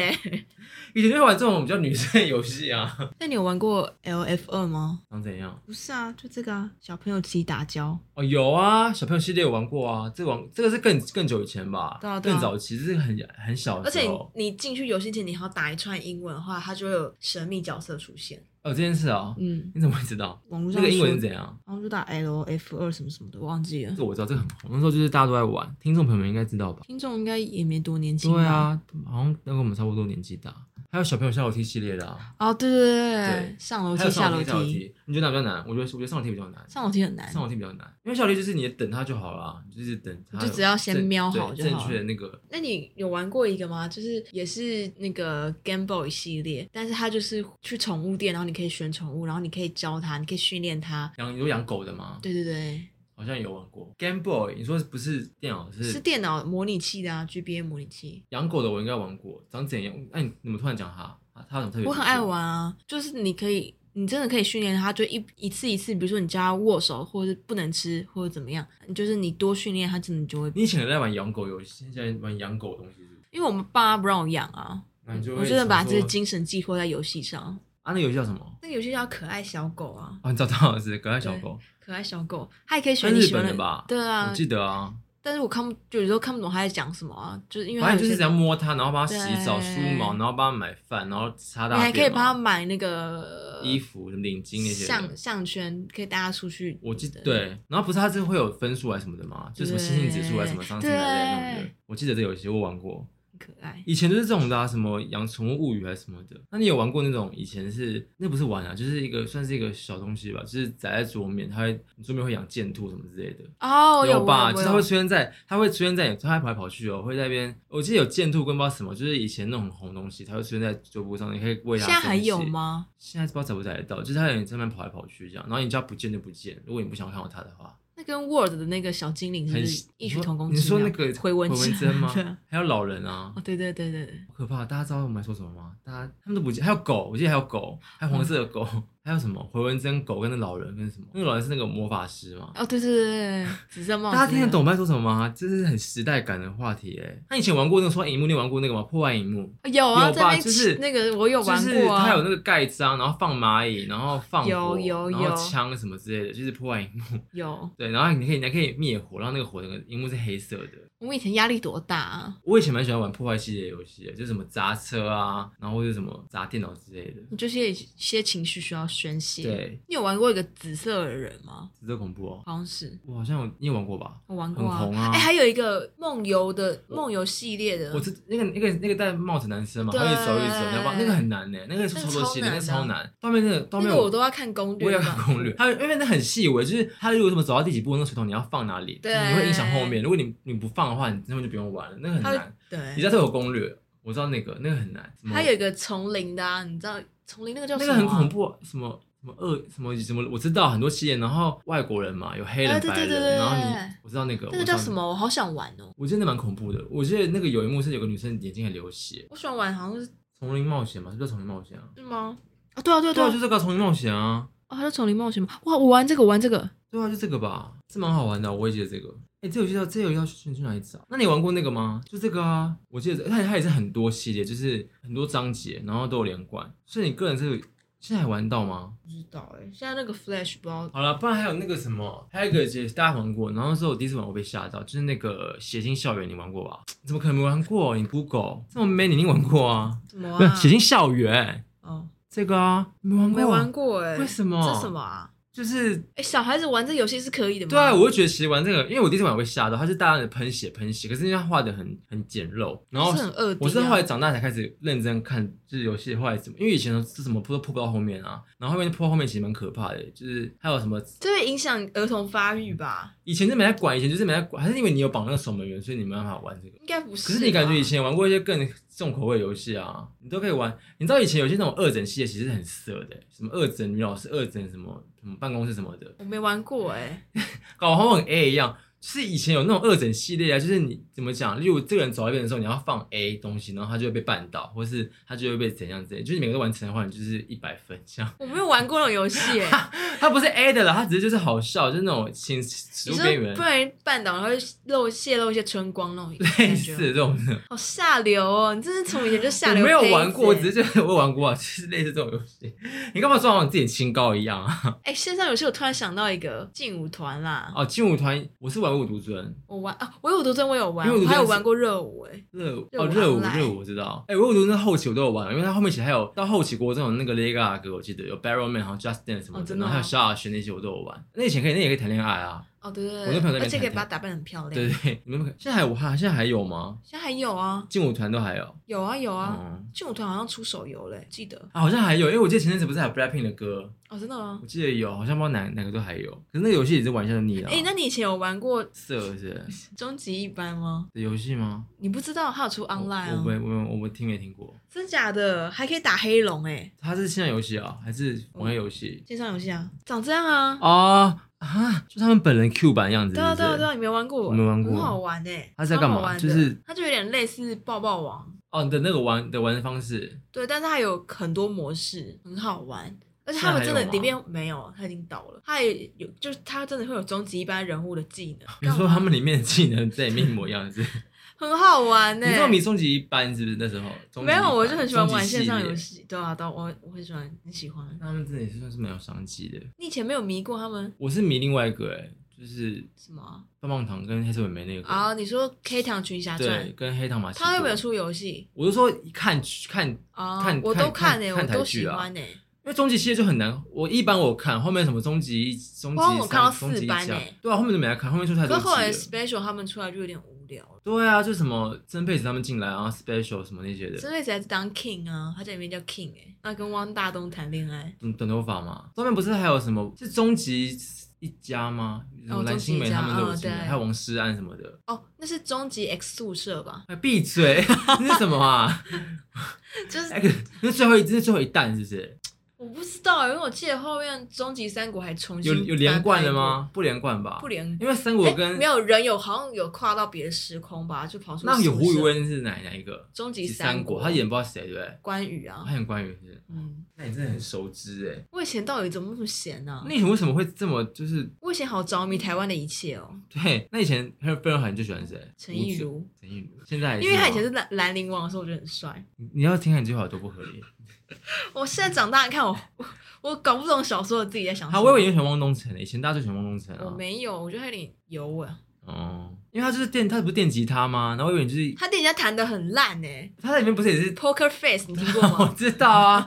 以前就会玩，这种比较女生的游戏啊。那你有玩过 L F 二吗？长怎样？不是啊，就这个啊，小朋友自己打交。哦，有啊，小朋友系列有玩过啊。这个玩这个是更更久以前吧？对啊，对啊，更早期，这是很很小的。而且你进去游戏前，你还要打一串英文的话，它就会有神秘角色出现。哦，这件事啊，嗯，你怎么会知道？网络上那个英文是怎样？然后就打 L F 二什么什么的，忘记了。这我知道，这个很红。那时候就是大家都在玩，听众朋友们应该知道吧？听众应该也没多年轻。对啊，好像跟我们差不多年纪大。还有小朋友下楼梯系列的啊。哦，对对对对，上楼梯下楼梯。你觉得哪比较难？我觉得我觉得上楼梯比较难。上楼梯很难。上楼梯比较难，因为下楼梯就是你等它就好了，就是等。就只要先瞄好就好。正确的那个。那你有玩过一个吗？就是也是那个 Game Boy 系列，但是它就是去宠物店，然后你可以选宠物。然后你可以教它，你可以训练它。养有养狗的吗？对对对，好像有玩过。Game Boy，你说不是电脑是？是电脑模拟器的啊，GBA 模拟器。养狗的我应该玩过，长怎样？哎，你怎么突然讲它？它怎么特别？我很爱玩啊，就是你可以，你真的可以训练它，就一一次一次，比如说你教它握手，或者是不能吃，或者怎么样，就是你多训练它，真的就会。你以前有在玩养狗游戏，现在玩养狗的东西是不是？因为我们爸妈不让我养啊，我真的把这些精神寄托在游戏上。啊，那游戏叫什么？那个游戏叫可爱小狗啊。哦，你找到了是可爱小狗。可爱小狗，它也可以选你喜欢的吧？对啊，我记得啊。但是我看不，就有时候看不懂他在讲什么啊，就是因为反正就是只要摸它，然后帮它洗澡、梳毛，然后帮它买饭，然后擦大便。你还可以帮它买那个衣服、领巾那些项项圈，可以带它出去。我记得对，然后不是它这会有分数还是什么的吗？就什么星星指数还是什么伤心来的那种。我记得这游戏我玩过。可爱，以前都是这种的啊，什么养宠物物语还是什么的。那你有玩过那种？以前是那不是玩啊，就是一个算是一个小东西吧，就是载在桌面，它会桌面会养剑兔什么之类的。哦，有吧？就是它会出现在，它会出现在，它会跑来跑去哦，会在那边。我记得有剑兔跟不知道什么，就是以前那种很红东西，它会出现在桌布上，你可以喂它。现在还有吗？现在不知道找不找得到，就是它有在那边跑来跑去这样，然后你叫不见就不见，如果你不想看到它的话。跟 Word 的那个小精灵是异曲同工之妙。你说那个回文针吗？还有老人啊。哦，对对对对，好可怕！大家知道我们在说什么吗？大家他们都不记，还有狗，我记得还有狗，还有黄色的狗。嗯还有什么回纹针狗跟那老人跟什么？那个老人是那个魔法师吗？哦，对对对，紫色帽子。大家听得懂我在说什么吗？这是很时代感的话题哎。那以前玩过那个说荧幕，你玩过那个吗？破坏荧幕有啊，有吧？就是那个我有玩过，就是它有那个盖章，然后放蚂蚁，然后放火，有有有，然后枪什么之类的，就是破坏荧幕。有对，然后你可以你还可以灭火，然后那个火那个荧幕是黑色的。我们以前压力多大啊！我以前蛮喜欢玩破坏系列游戏的，就是什么砸车啊，然后或者什么砸电脑之类的。就是一些情绪需要宣泄。对，你有玩过一个紫色的人吗？紫色恐怖哦，好像是。我好像有，你有玩过吧？我玩过啊。很红啊！哎，还有一个梦游的梦游系列的。我是那个那个那个戴帽子男生嘛，他一直走一直走，你知道吧？那个很难呢，那个是操作系列，那个超难。后面那个后面我都要看攻略。我也要看攻略。他因为那很细微，就是他如果什么走到第几步，那个水桶你要放哪里，对，你会影响后面。如果你你不放的话，你根本就不用。玩了，那个很难。对，你家都有攻略，我知道那个，那个很难。还有一个丛林的啊，你知道丛林那个叫什么？那个很恐怖，什么什么恶什么什么？我知道很多系列，然后外国人嘛，有黑人、白人，然后你我知道那个那个叫什么？我好想玩哦。我觉得那蛮恐怖的。我记得那个有一幕是有个女生眼睛很流血。我喜欢玩好像是丛林冒险嘛，是不是丛林冒险啊？是吗？啊，对啊，对啊，对啊，就这个丛林冒险啊。啊，还有丛林冒险吗？哇，我玩这个，我玩这个。对啊，就这个吧，是蛮好玩的，我也记得这个。哎，这游戏要这游戏要去去哪里找？那你玩过那个吗？就这个啊，我记得它它也是很多系列，就是很多章节，然后都有连贯。所以你个人这个现在还玩到吗？不知道哎，现在那个 Flash 不知道。好了，不然还有那个什么，还有一个也是大家玩过，然后是我第一次玩我被吓到，就是那个《血腥校园》，你玩过吧？怎么可能没玩过？你 Google 这么 man，你一定玩过啊？怎么啊？不是《血腥校园》哦，这个啊，没玩过，没玩过哎，为什么？这什么啊？就是哎、欸，小孩子玩这游戏是可以的吗？对啊，我就觉得其实玩这个，因为我第一次玩我会吓到，他是大量的喷血喷血，可是因为他画的很很简陋，然后是很恶、啊。我是后来长大才开始认真看，就是游戏后来怎么，因为以前是什么扑都扑不到后面啊，然后后面扑到后面其实蛮可怕的，就是还有什么，这会影响儿童发育吧？以前就没在管，以前就是没在管，还是因为你有绑那个守门员，所以你没办法玩这个？应该不是。可是你感觉以前玩过一些更重口味游戏啊，你都可以玩。你知道以前有些那种二整系列其实很色的，什么二整女老师、二整什么什么办公室什么的。我没玩过哎、欸，搞得好像很 A 一样。就是以前有那种恶整系列啊，就是你怎么讲，例如这个人走一遍的时候，你要放 A 东西，然后他就会被绊倒，或是他就会被怎样怎样。就是你每个都完成的话，你就是一百分这样。我没有玩过那种游戏哎，它不是 A 的了，它只是就是好笑，就是那种请食物边缘，不然绊倒然后漏泄露一些春光那种类似这种的。好下流哦！你真是从以前就下流。我没有玩过，只是就我有玩过啊，就是类似这种游戏。你干嘛说好像自己清高一样啊？哎，线上游戏我突然想到一个劲舞团啦。哦，劲舞团，我是玩《唯我独尊》。我玩啊，《唯我独尊》我有玩，我还有玩过热舞哎。热舞哦，热舞热舞我知道。哎，《唯我独尊》后期我都有玩，因为它后面其实还有到后期国中有那个 Lady Gaga 歌，我记得有 Barrowman，然后 Just Dance 什么的，然后还有萧亚轩那些我都有玩。那以前可以，那也可以谈恋爱啊。哦，对对对，而且可以把它打扮很漂亮。对对，你们现在还有还现在还有吗？现在还有啊，劲舞团都还有。有啊有啊，劲舞团好像出手游嘞，记得。啊，好像还有，因为我记得前阵子不是还有 Blackpink 的歌。哦，真的吗？我记得有，好像不知道哪哪个都还有。可是那个游戏也是玩一下就腻了。哎，那你以前有玩过色是？终极一班吗？的游戏吗？你不知道它有出 online 我没我我我听没听过。真假的？还可以打黑龙哎？它是线上游戏啊，还是网页游戏？线上游戏啊，长这样啊。啊啊，就他们本人 Q 版的样子。对啊对啊对啊，你没玩过？我没玩过。很好玩哎。它在干嘛？就是它就有点类似抱抱王。哦，你的那个玩的玩的方式。对，但是它有很多模式，很好玩。而且他们真的里面没有，他已经倒了。他也有，就是他真的会有终极一班人物的技能。你说他们里面的技能在里面一模一样是？很好玩呢。你知道迷终极一班是不是那时候？没有，我就很喜欢玩线上游戏。对啊，都我我很喜欢，很喜欢。他们真的也是算是蛮有商机的。你以前没有迷过他们？我是迷另外一个哎，就是什么棒棒糖跟黑色美眉那个。啊，你说《黑糖群侠传》对，跟黑糖玛奇。他有没有出游戏？我就说看看看，我都看诶，我都喜欢诶。因为终极系列就很难，我一般我看后面什么终极终极我看到四班诶，对啊，后面都没来看，后面出太多集了。可后来 special 他们出来就有点无聊。对啊，就什么曾沛慈他们进来啊，special 什么那些的。曾沛慈还是当 king 啊，他在里面叫 king 诶，那跟汪大东谈恋爱。嗯，短头发嘛。后面不是还有什么是终极一家吗？哦，蓝心湄他们都有进来，还有王诗安什么的。哦，那是终极 X 宿舍吧？哎，闭嘴！那是什么啊？就是那最后一，这是最后一弹，是不是？我不知道，因为我记得后面终极三国还重新有有连贯的吗？不连贯吧？不连，因为三国跟没有人有好像有跨到别的时空吧，就跑出。那有胡宇威是哪哪一个？终极三国，他演不知道谁对不对？关羽啊，他演关羽是。嗯，那你真的很熟知哎。我以前到底怎么那么闲呢？那你为什么会这么就是？我以前好着迷台湾的一切哦。对，那以前还有非常好，你最喜欢谁？陈亦儒。陈亦儒，现在因为他以前是兰兰陵王的时候，我觉得很帅。你要听很句话多不合理。我现在长大看我，我搞不懂小时候自己在想什么。他我以为你喜欢汪东城，以前大家最喜欢汪东城啊。我没有，我觉得他有点油啊。哦，因为他就是电，他不是电吉他吗？然后我以为你就是他电吉他弹的很烂呢。他在里面不是也是 Poker Face，你听过吗？我知道啊，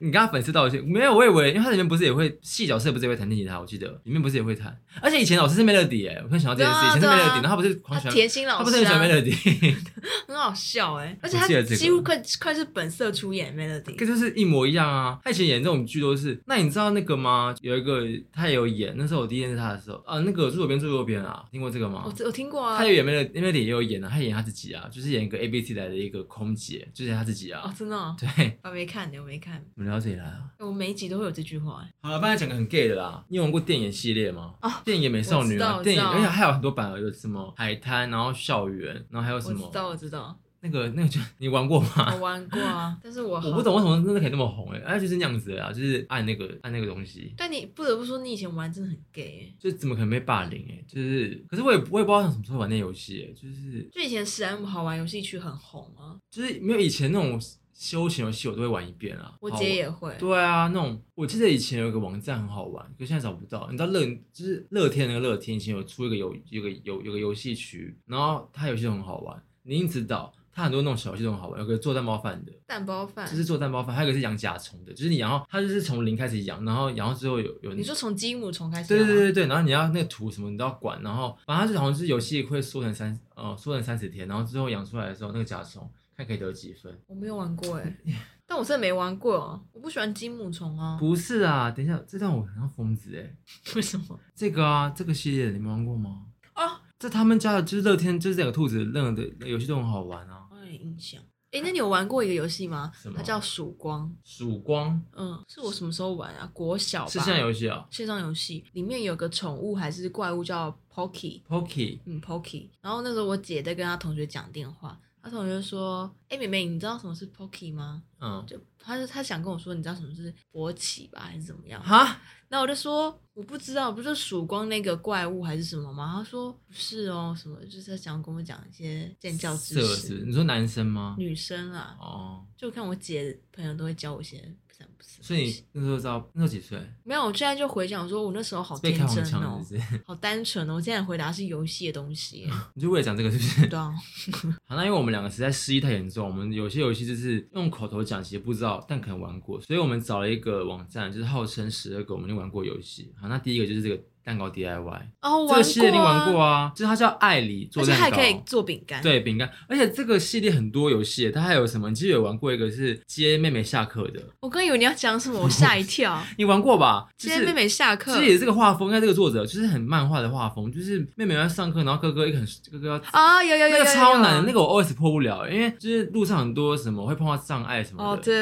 你跟他粉丝道歉。没有，我以为，因为他里面不是也会细角色，不是也会弹电吉他？我记得里面不是也会弹，而且以前老师是 Melody 诶，我突然想到这件事，以前是 Melody，然后他不是狂喜欢甜心老师，他不是很喜欢 Melody，很好笑哎，而且他几乎快快是本色出演 Melody，跟就是一模一样啊。他以前演这种剧都是，那你知道那个吗？有一个他也有演，那时候我第一次认识他的时候啊，那个住左边住右边啊，听过这个吗？我我听过啊。他有演没有？因为里也有演啊，他演他自己啊，就是演一个 A B C 来的一个空姐，就是他自己啊。哦，真的？对，我没看，我没看。我们聊到这里来啊。我每一集都会有这句话。好了，刚才讲个很 gay 的啦。你有玩过电影系列吗？哦，电影美少女啊，电影，而且还有很多版，有什么海滩，然后校园，然后还有什么？我知道，我知道。那个那个就你玩过吗？我玩过啊，但是我我不懂为什么真的可以那么红哎，哎就是那样子啊，就是按那个按那个东西。但你不得不说，你以前玩真的很 gay，就怎么可能被霸凌哎？就是，可是我也我也不知道什么时候玩那游戏哎，就是就以前史莱姆好玩游戏区很红啊，就是没有以前那种休闲游戏我都会玩一遍啊。我姐也会。对啊，那种我记得以前有个网站很好玩，可是现在找不到。你知道乐就是乐天那个乐天以前有出一个游有个有有个游戏区，然后它游戏很好玩，你一定知道。它很多那种小游戏都很好玩，有个做蛋包饭的，蛋包饭就是做蛋包饭，还有一个是养甲虫的，就是你养后它就是从零开始养，然后养后之后有有你说从鸡母虫开始，对对对对，然后你要那个图什么你都要管，然后反正它就好像是游戏会缩成三呃缩成三十天，然后之后养出来的时候那个甲虫看可以得几分。我没有玩过哎，但我真的没玩过哦，我不喜欢金母虫啊。不是啊，等一下，这段我很像疯子哎，为什么？这个啊，这个系列你没玩过吗？啊，在他们家的就是乐天，就是两个兔子，任何的游戏都很好玩啊。印象，哎，那你有玩过一个游戏吗？它叫曙光。曙光，嗯，是我什么时候玩啊？国小吧。是线上游戏啊？线上游戏里面有个宠物还是怪物叫 Pocky。Pocky，嗯，Pocky。然后那时候我姐在跟她同学讲电话，她同学说：“哎、欸，妹妹，你知道什么是 Pocky 吗？”嗯，就她她想跟我说，你知道什么是勃起吧，还是怎么样？哈，那我就说我不知道，不是曙光那个怪物还是什么吗？他说不是哦，什么就是想跟我讲一些建教知识。你说男生吗？女生啊。哦，就看我姐朋友都会教我一些。所以你那时候知道那时候几岁？没有，我现在就回想说，我那时候好天真哦，好单纯哦。我现在回答是游戏的东西。你就为了讲这个是不是？对啊。好，那因为我们两个实在失忆太严重，我们有些游戏就是用口头讲，其实不知道，但可能玩过，所以我们找了一个网站，就是号称十二个我们就玩过游戏。好，那第一个就是这个。蛋糕 DIY 哦，这个系列你玩过啊？就是它叫艾里做蛋糕，而且还可以做饼干。对，饼干。而且这个系列很多游戏，它还有什么？你记得有玩过一个是接妹妹下课的。我刚以为你要讲什么，我吓一跳。你玩过吧？接妹妹下课。其实也是这个画风，看这个作者就是很漫画的画风，就是妹妹要上课，然后哥哥一个很哥哥要啊，有有有，那个超难，那个我 OS 破不了，因为就是路上很多什么会碰到障碍什么的。哦，对。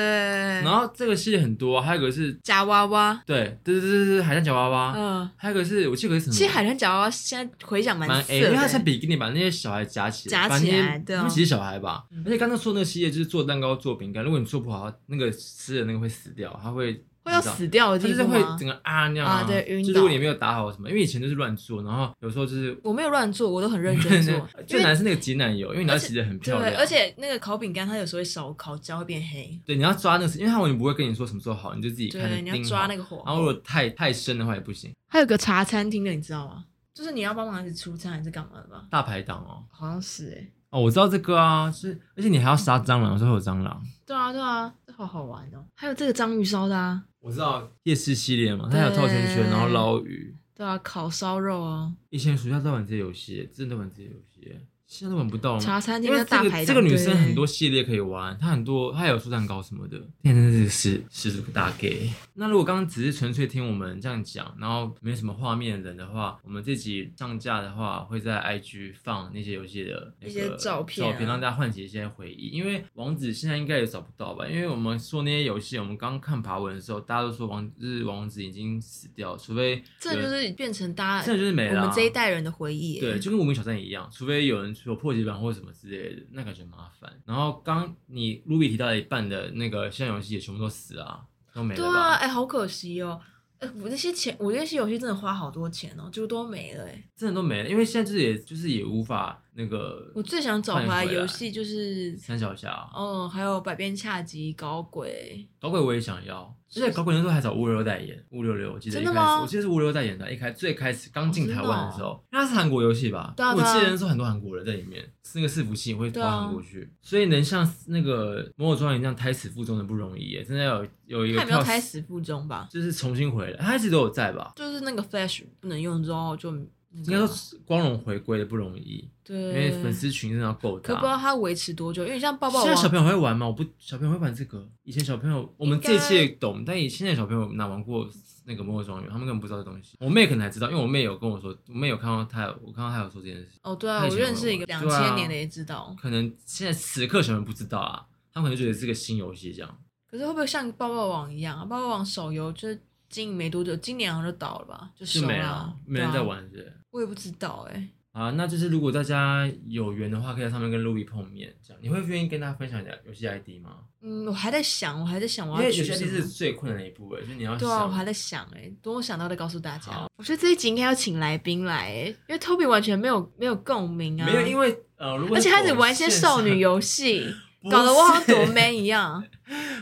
然后这个系列很多，还有一个是夹娃娃。对对对对对，海山夹娃娃。嗯。还有一个是我记得是什么？海豚夹娃娃现在回想蛮色的，因为它像比基尼把那些小孩夹起来，夹起来，对，他们其实小孩吧。而且刚刚说那个系列就是做蛋糕、做饼干，如果你做不好，那个吃的那个会死掉，它会会要死掉的，就是会整个啊那样啊，对，晕倒。就如果你没有打好什么，因为以前就是乱做，然后有时候就是我没有乱做，我都很认真做。最难是那个挤奶油，因为你要挤得很漂亮。对，而且那个烤饼干它有时候会烧烤焦会变黑。对，你要抓那个，因为它完全不会跟你说什么时候好，你就自己看。对，你要抓那个火。然后如果太太深的话也不行。还有个茶餐厅的，你知道吗？就是你要帮忙一起出餐还是干嘛的吧？大排档哦，好像是哎、欸。哦，我知道这个啊，是而且你还要杀蟑螂，有时候有蟑螂。对啊，对啊，这好好玩哦。还有这个章鱼烧的啊，我知道夜市系列嘛，它有套圈圈，然后捞鱼。对啊，烤烧肉啊。以前暑假在玩这些游戏，真的玩这些游戏。现在都玩不到了，茶餐厅的大排档，这个女生很多系列可以玩，她很多，她有出蛋糕什么的，天真的是是是个大 gay。那如果刚刚只是纯粹听我们这样讲，然后没什么画面的人的话，我们这集上架的话，会在 IG 放那些游戏的那些照片，照片让大家唤起一些回忆。因为王子现在应该也找不到吧？因为我们说那些游戏，我们刚看爬文的时候，大家都说网日王子已经死掉，除非这就是变成大家，这就是没了，我们这一代人的回忆。对，就跟无名小站一样，除非有人有破解版或者什么之类的，那感觉麻烦。然后刚你 Ruby 提到了一半的那个线上游戏也全部都死了，都没了。对啊，哎、欸，好可惜哦。哎，我那些钱，我那些游戏真的花好多钱哦，就都没了哎，真的都没了，因为现在就是也就是也无法那个。我最想找回来游戏就是三小侠，嗯，还有百变恰吉、搞鬼。搞鬼我也想要，而且搞鬼那时候还找五六六代言，五六六我记得一开始，我记得是五六六代言的，一开最开始刚进台湾的时候，因为它是韩国游戏吧，我记得那时候很多韩国人在里面，是那个伺服器会传韩国去，所以能像那个魔偶庄园这样胎死腹中的不容易耶，真的要有有一个。还没有胎死腹中吧？就是重新回来，他一直都有在吧？就是那个 Flash 不能用之后就。应该说光荣回归的不容易，对，因为粉丝群真的要够大。可不知道它维持多久，因为像抱抱王，现在小朋友会玩吗？我不，小朋友会玩这个。以前小朋友，我们这一届懂，但以现在小朋友哪玩过那个《魔偶庄园》，他们根本不知道这东西。我妹可能还知道，因为我妹有跟我说，我妹有看到他，我看到她有说这件事。哦，对啊，我认识一个两千年的也知道。可能现在此刻小朋友不知道啊，他们可能觉得是个新游戏这样。可是会不会像抱抱网一样啊？抱抱网手游就是经营没多久，今年好像就倒了吧？就没了，没人在玩是。我也不知道哎、欸，啊，那就是如果大家有缘的话，可以在上面跟 Ruby 碰面，这样你会愿意跟大家分享一下游戏 ID 吗？嗯，我还在想，我还在想，我要因为游戏 ID 是最困难的一步哎，就是你要对啊，我还在想哎，等我想到再告诉大家。我觉得这一集应该要请来宾来哎，因为 Toby 完全没有没有共鸣啊，没有，因为呃，如果而且他只玩一些少女游戏，搞得我好像多 man 一样。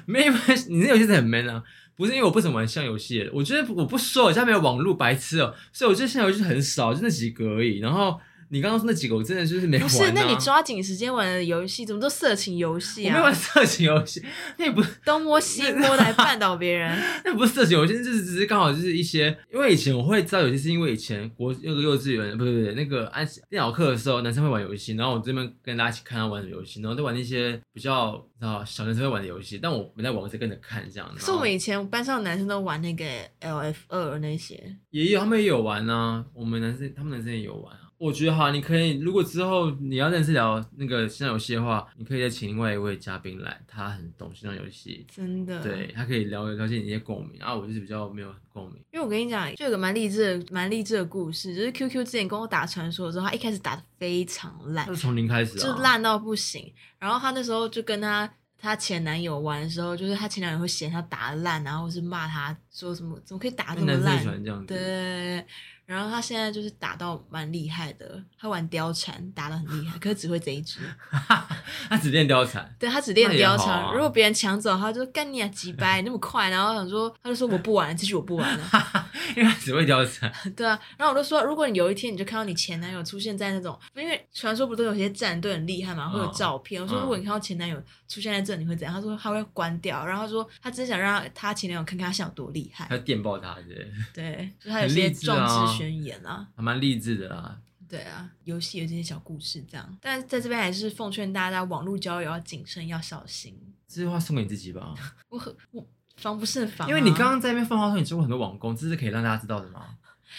没有，你那游戏是很 man 啊。不是因为我不怎么玩像游戏，我觉得我不说，我家没有网络白痴哦，所以我觉得像游戏很少，就那几个而已。然后你刚刚说那几个，我真的就是没玩、啊。不是，那你抓紧时间玩的游戏，怎么都色情游戏啊？我没玩色情游戏，那也不东摸西摸来绊倒别人，那不是色情游戏，就是只是刚好就是一些。因为以前我会知道有些，是因为以前国那个幼稚园，不对不对，那个按电脑课的时候，男生会玩游戏，然后我这边跟大家一起看他玩什么游戏，然后都玩一些比较。啊，小男生会玩的游戏，但我没在网上跟着看这样。是我们以前班上的男生都玩那个 LF 二那些，也有他们也有玩啊。我们男生他们男生也有玩啊。我觉得哈，你可以如果之后你要认识聊那个线上游戏的话，你可以再请另外一位嘉宾来，他很懂线上游戏，真的，对他可以了了解你一些共鸣，然后我就是比较没有共鸣。因为我跟你讲，就有个蛮励志的、蛮励志的故事，就是 QQ 之前跟我打传说的时候，他一开始打的非常烂，是从零开始、啊，就烂到不行。然后他那时候就跟他她前男友玩的时候，就是她前男友会嫌她打得烂，然后是骂她说什么怎么可以打这么烂，对。然后他现在就是打到蛮厉害的，他玩貂蝉打得很厉害，可是只会这一只。他只练貂蝉。对，他只练貂蝉。啊、如果别人抢走，他就干你啊几百那么快，然后想说，他就说我不玩了，继续我不玩了。因为他只会貂蝉。对啊，然后我就说，如果你有一天你就看到你前男友出现在那种，因为传说不都有些战队很厉害嘛，会有照片。哦、我说，如果你看到前男友出现在这，你会怎样？他说他会关掉，然后他说他只想让他前男友看看他有多厉害。他电爆他是不是？对，就 他有些壮志宣言啊。还蛮励志的啦，对啊，游戏有这些小故事这样，但是在这边还是奉劝大家，网络交友要谨慎，要小心。这句话送给你自己吧，我我防不胜防、啊，因为你刚刚在那边放话说你做过很多网工，这是可以让大家知道的吗？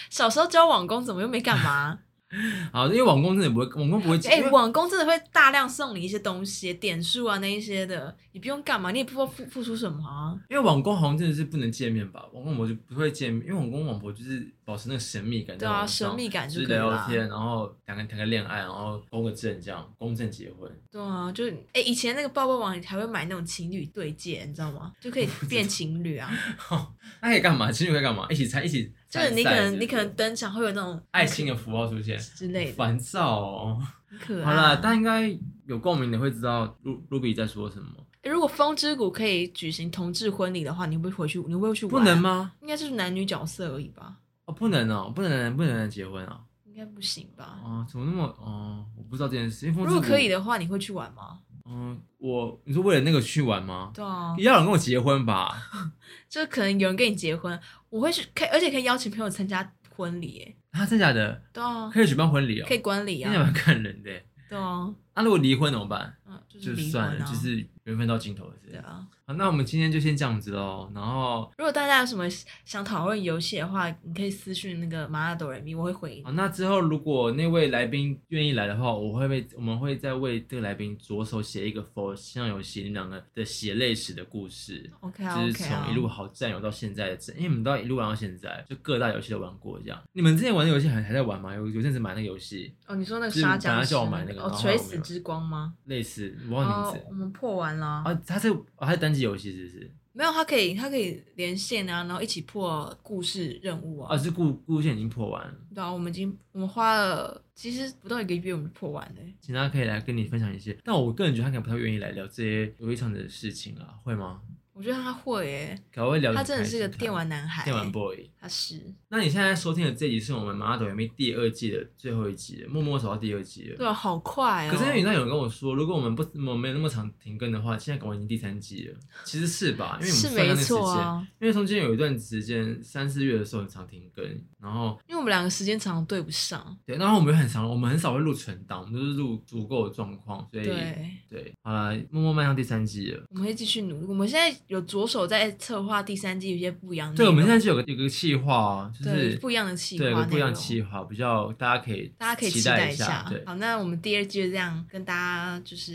小时候教网工，怎么又没干嘛？好，因为网工真的不会，网工不会。哎、欸，网工真的会大量送你一些东西，点数啊那一些的，你不用干嘛，你也不付付付出什么啊。因为网工好像真的是不能见面吧？网工我就不会见面，因为网工网婆就是保持那个神秘感。对啊，神秘感就可以聊天，然后两个人谈个恋爱，然后公个证这样，公证结婚。对啊，就哎、欸，以前那个抱抱网还会买那种情侣对戒，你知道吗？就可以变情侣啊。那可以干嘛？情侣可以干嘛？一起猜，一起。就是你可能你可能登场会有那种爱心的符号出现之类的，烦躁哦。可爱。好了，大家应该有共鸣你会知道 Ruby 在说什么。如果风之谷可以举行同志婚礼的话，你会不会回去？你会不会去玩？不能吗？应该是男女角色而已吧。哦，不能哦，不能不能结婚啊。应该不行吧？哦，怎么那么哦？我不知道这件事。如果可以的话，你会去玩吗？嗯，我你说为了那个去玩吗？对啊。要有人跟我结婚吧？就可能有人跟你结婚，我会去，可以，而且可以邀请朋友参加。婚礼哎，啊，真假的？对啊，可以举办婚礼哦，可以管理啊，那蛮感人的。对啊，那如果离婚怎么办？嗯，就算了，就是缘分到尽头了，对啊。好，那我们今天就先这样子喽。然后，如果大家有什么想讨论游戏的话，你可以私讯那个麻辣哆瑞咪，我会回应。好，那之后如果那位来宾愿意来的话，我会为我们会再为这个来宾着手写一个 for 线上游戏你们两个的血泪史的故事。OK，就是从一路好战友到现在的战，因为你们都一路玩到现在，就各大游戏都玩过这样。你们之前玩的游戏还还在玩吗？有有阵子买那个游戏哦，你说那个杀僵尸？叫我买那个哦，垂死之光吗？类似，我忘记名字。我们破完了。啊，它是它是单机游戏，是不是？没有，它可以，它可以连线啊，然后一起破故事任务啊。啊，是故故事线已经破完了。对啊，我们已经我们花了其实不到一个月，我们就破完了。请大家可以来跟你分享一些，但我个人觉得他可能不太愿意来聊这些游戏上的事情啊，会吗？我觉得他会诶，可会聊。他真的是个电玩男孩，电玩 boy。他是。那你现在收听的这集是我们麻辣哆瑞咪第二季的最后一集了，默默走到第二季了。对啊，好快哦。可是因为那有人跟我说，如果我们不我们没有那么长停更的话，现在可能已经第三季了。其实是吧？因为我们算那个时间，啊、因为中间有一段时间三四月的时候很常停更，然后因为我们两个时间常常对不上。对，然后我们很常，我们很少会录存档，我们都是录足够的状况，所以对对，好了，默默迈向第三季了。我们会继续努力，我们现在有着手在。策划第三季有些不一样的，对，我们现在就有个有个计划，就是不一样的计划，对，不一样的计划，比较大家可以大家可以期待一下。对，好，那我们第二季就这样跟大家就是，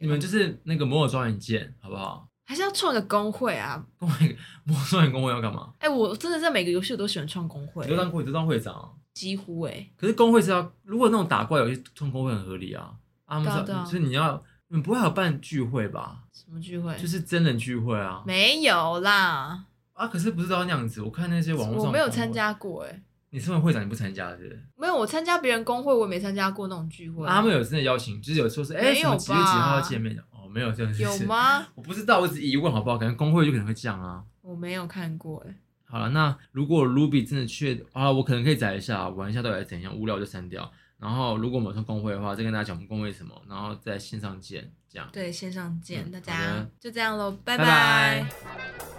你们就是那个摩尔庄园见，好不好？还是要创个公会啊？公会，摩尔庄园公会要干嘛？哎，我真的在每个游戏我都喜欢创公会，你都当会，都当会长，几乎哎。可是公会是要，如果那种打怪游戏创公会很合理啊。啊，不是，就是你要。你不会有办聚会吧？什么聚会？就是真人聚会啊！没有啦。啊，可是不是都要那样子？我看那些网络上，我没有参加过哎。你身为会长，你不参加是不是？没有，我参加别人工会，我也没参加过那种聚会。他们有真的邀请，就是有说是哎，什么几月几号要见面的？哦，没有这样子。有吗？我不知道，我只疑问好不好？感觉公会就可能会这样啊。我没有看过哎。好了，那如果 Ruby 真的去啊，我可能可以载一下，玩一下到底怎样，无聊就删掉。然后，如果我们上工会的话，再跟大家讲我们工会什么，然后在线上见，这样。对，线上见，嗯、大家就这样喽，拜拜。拜拜。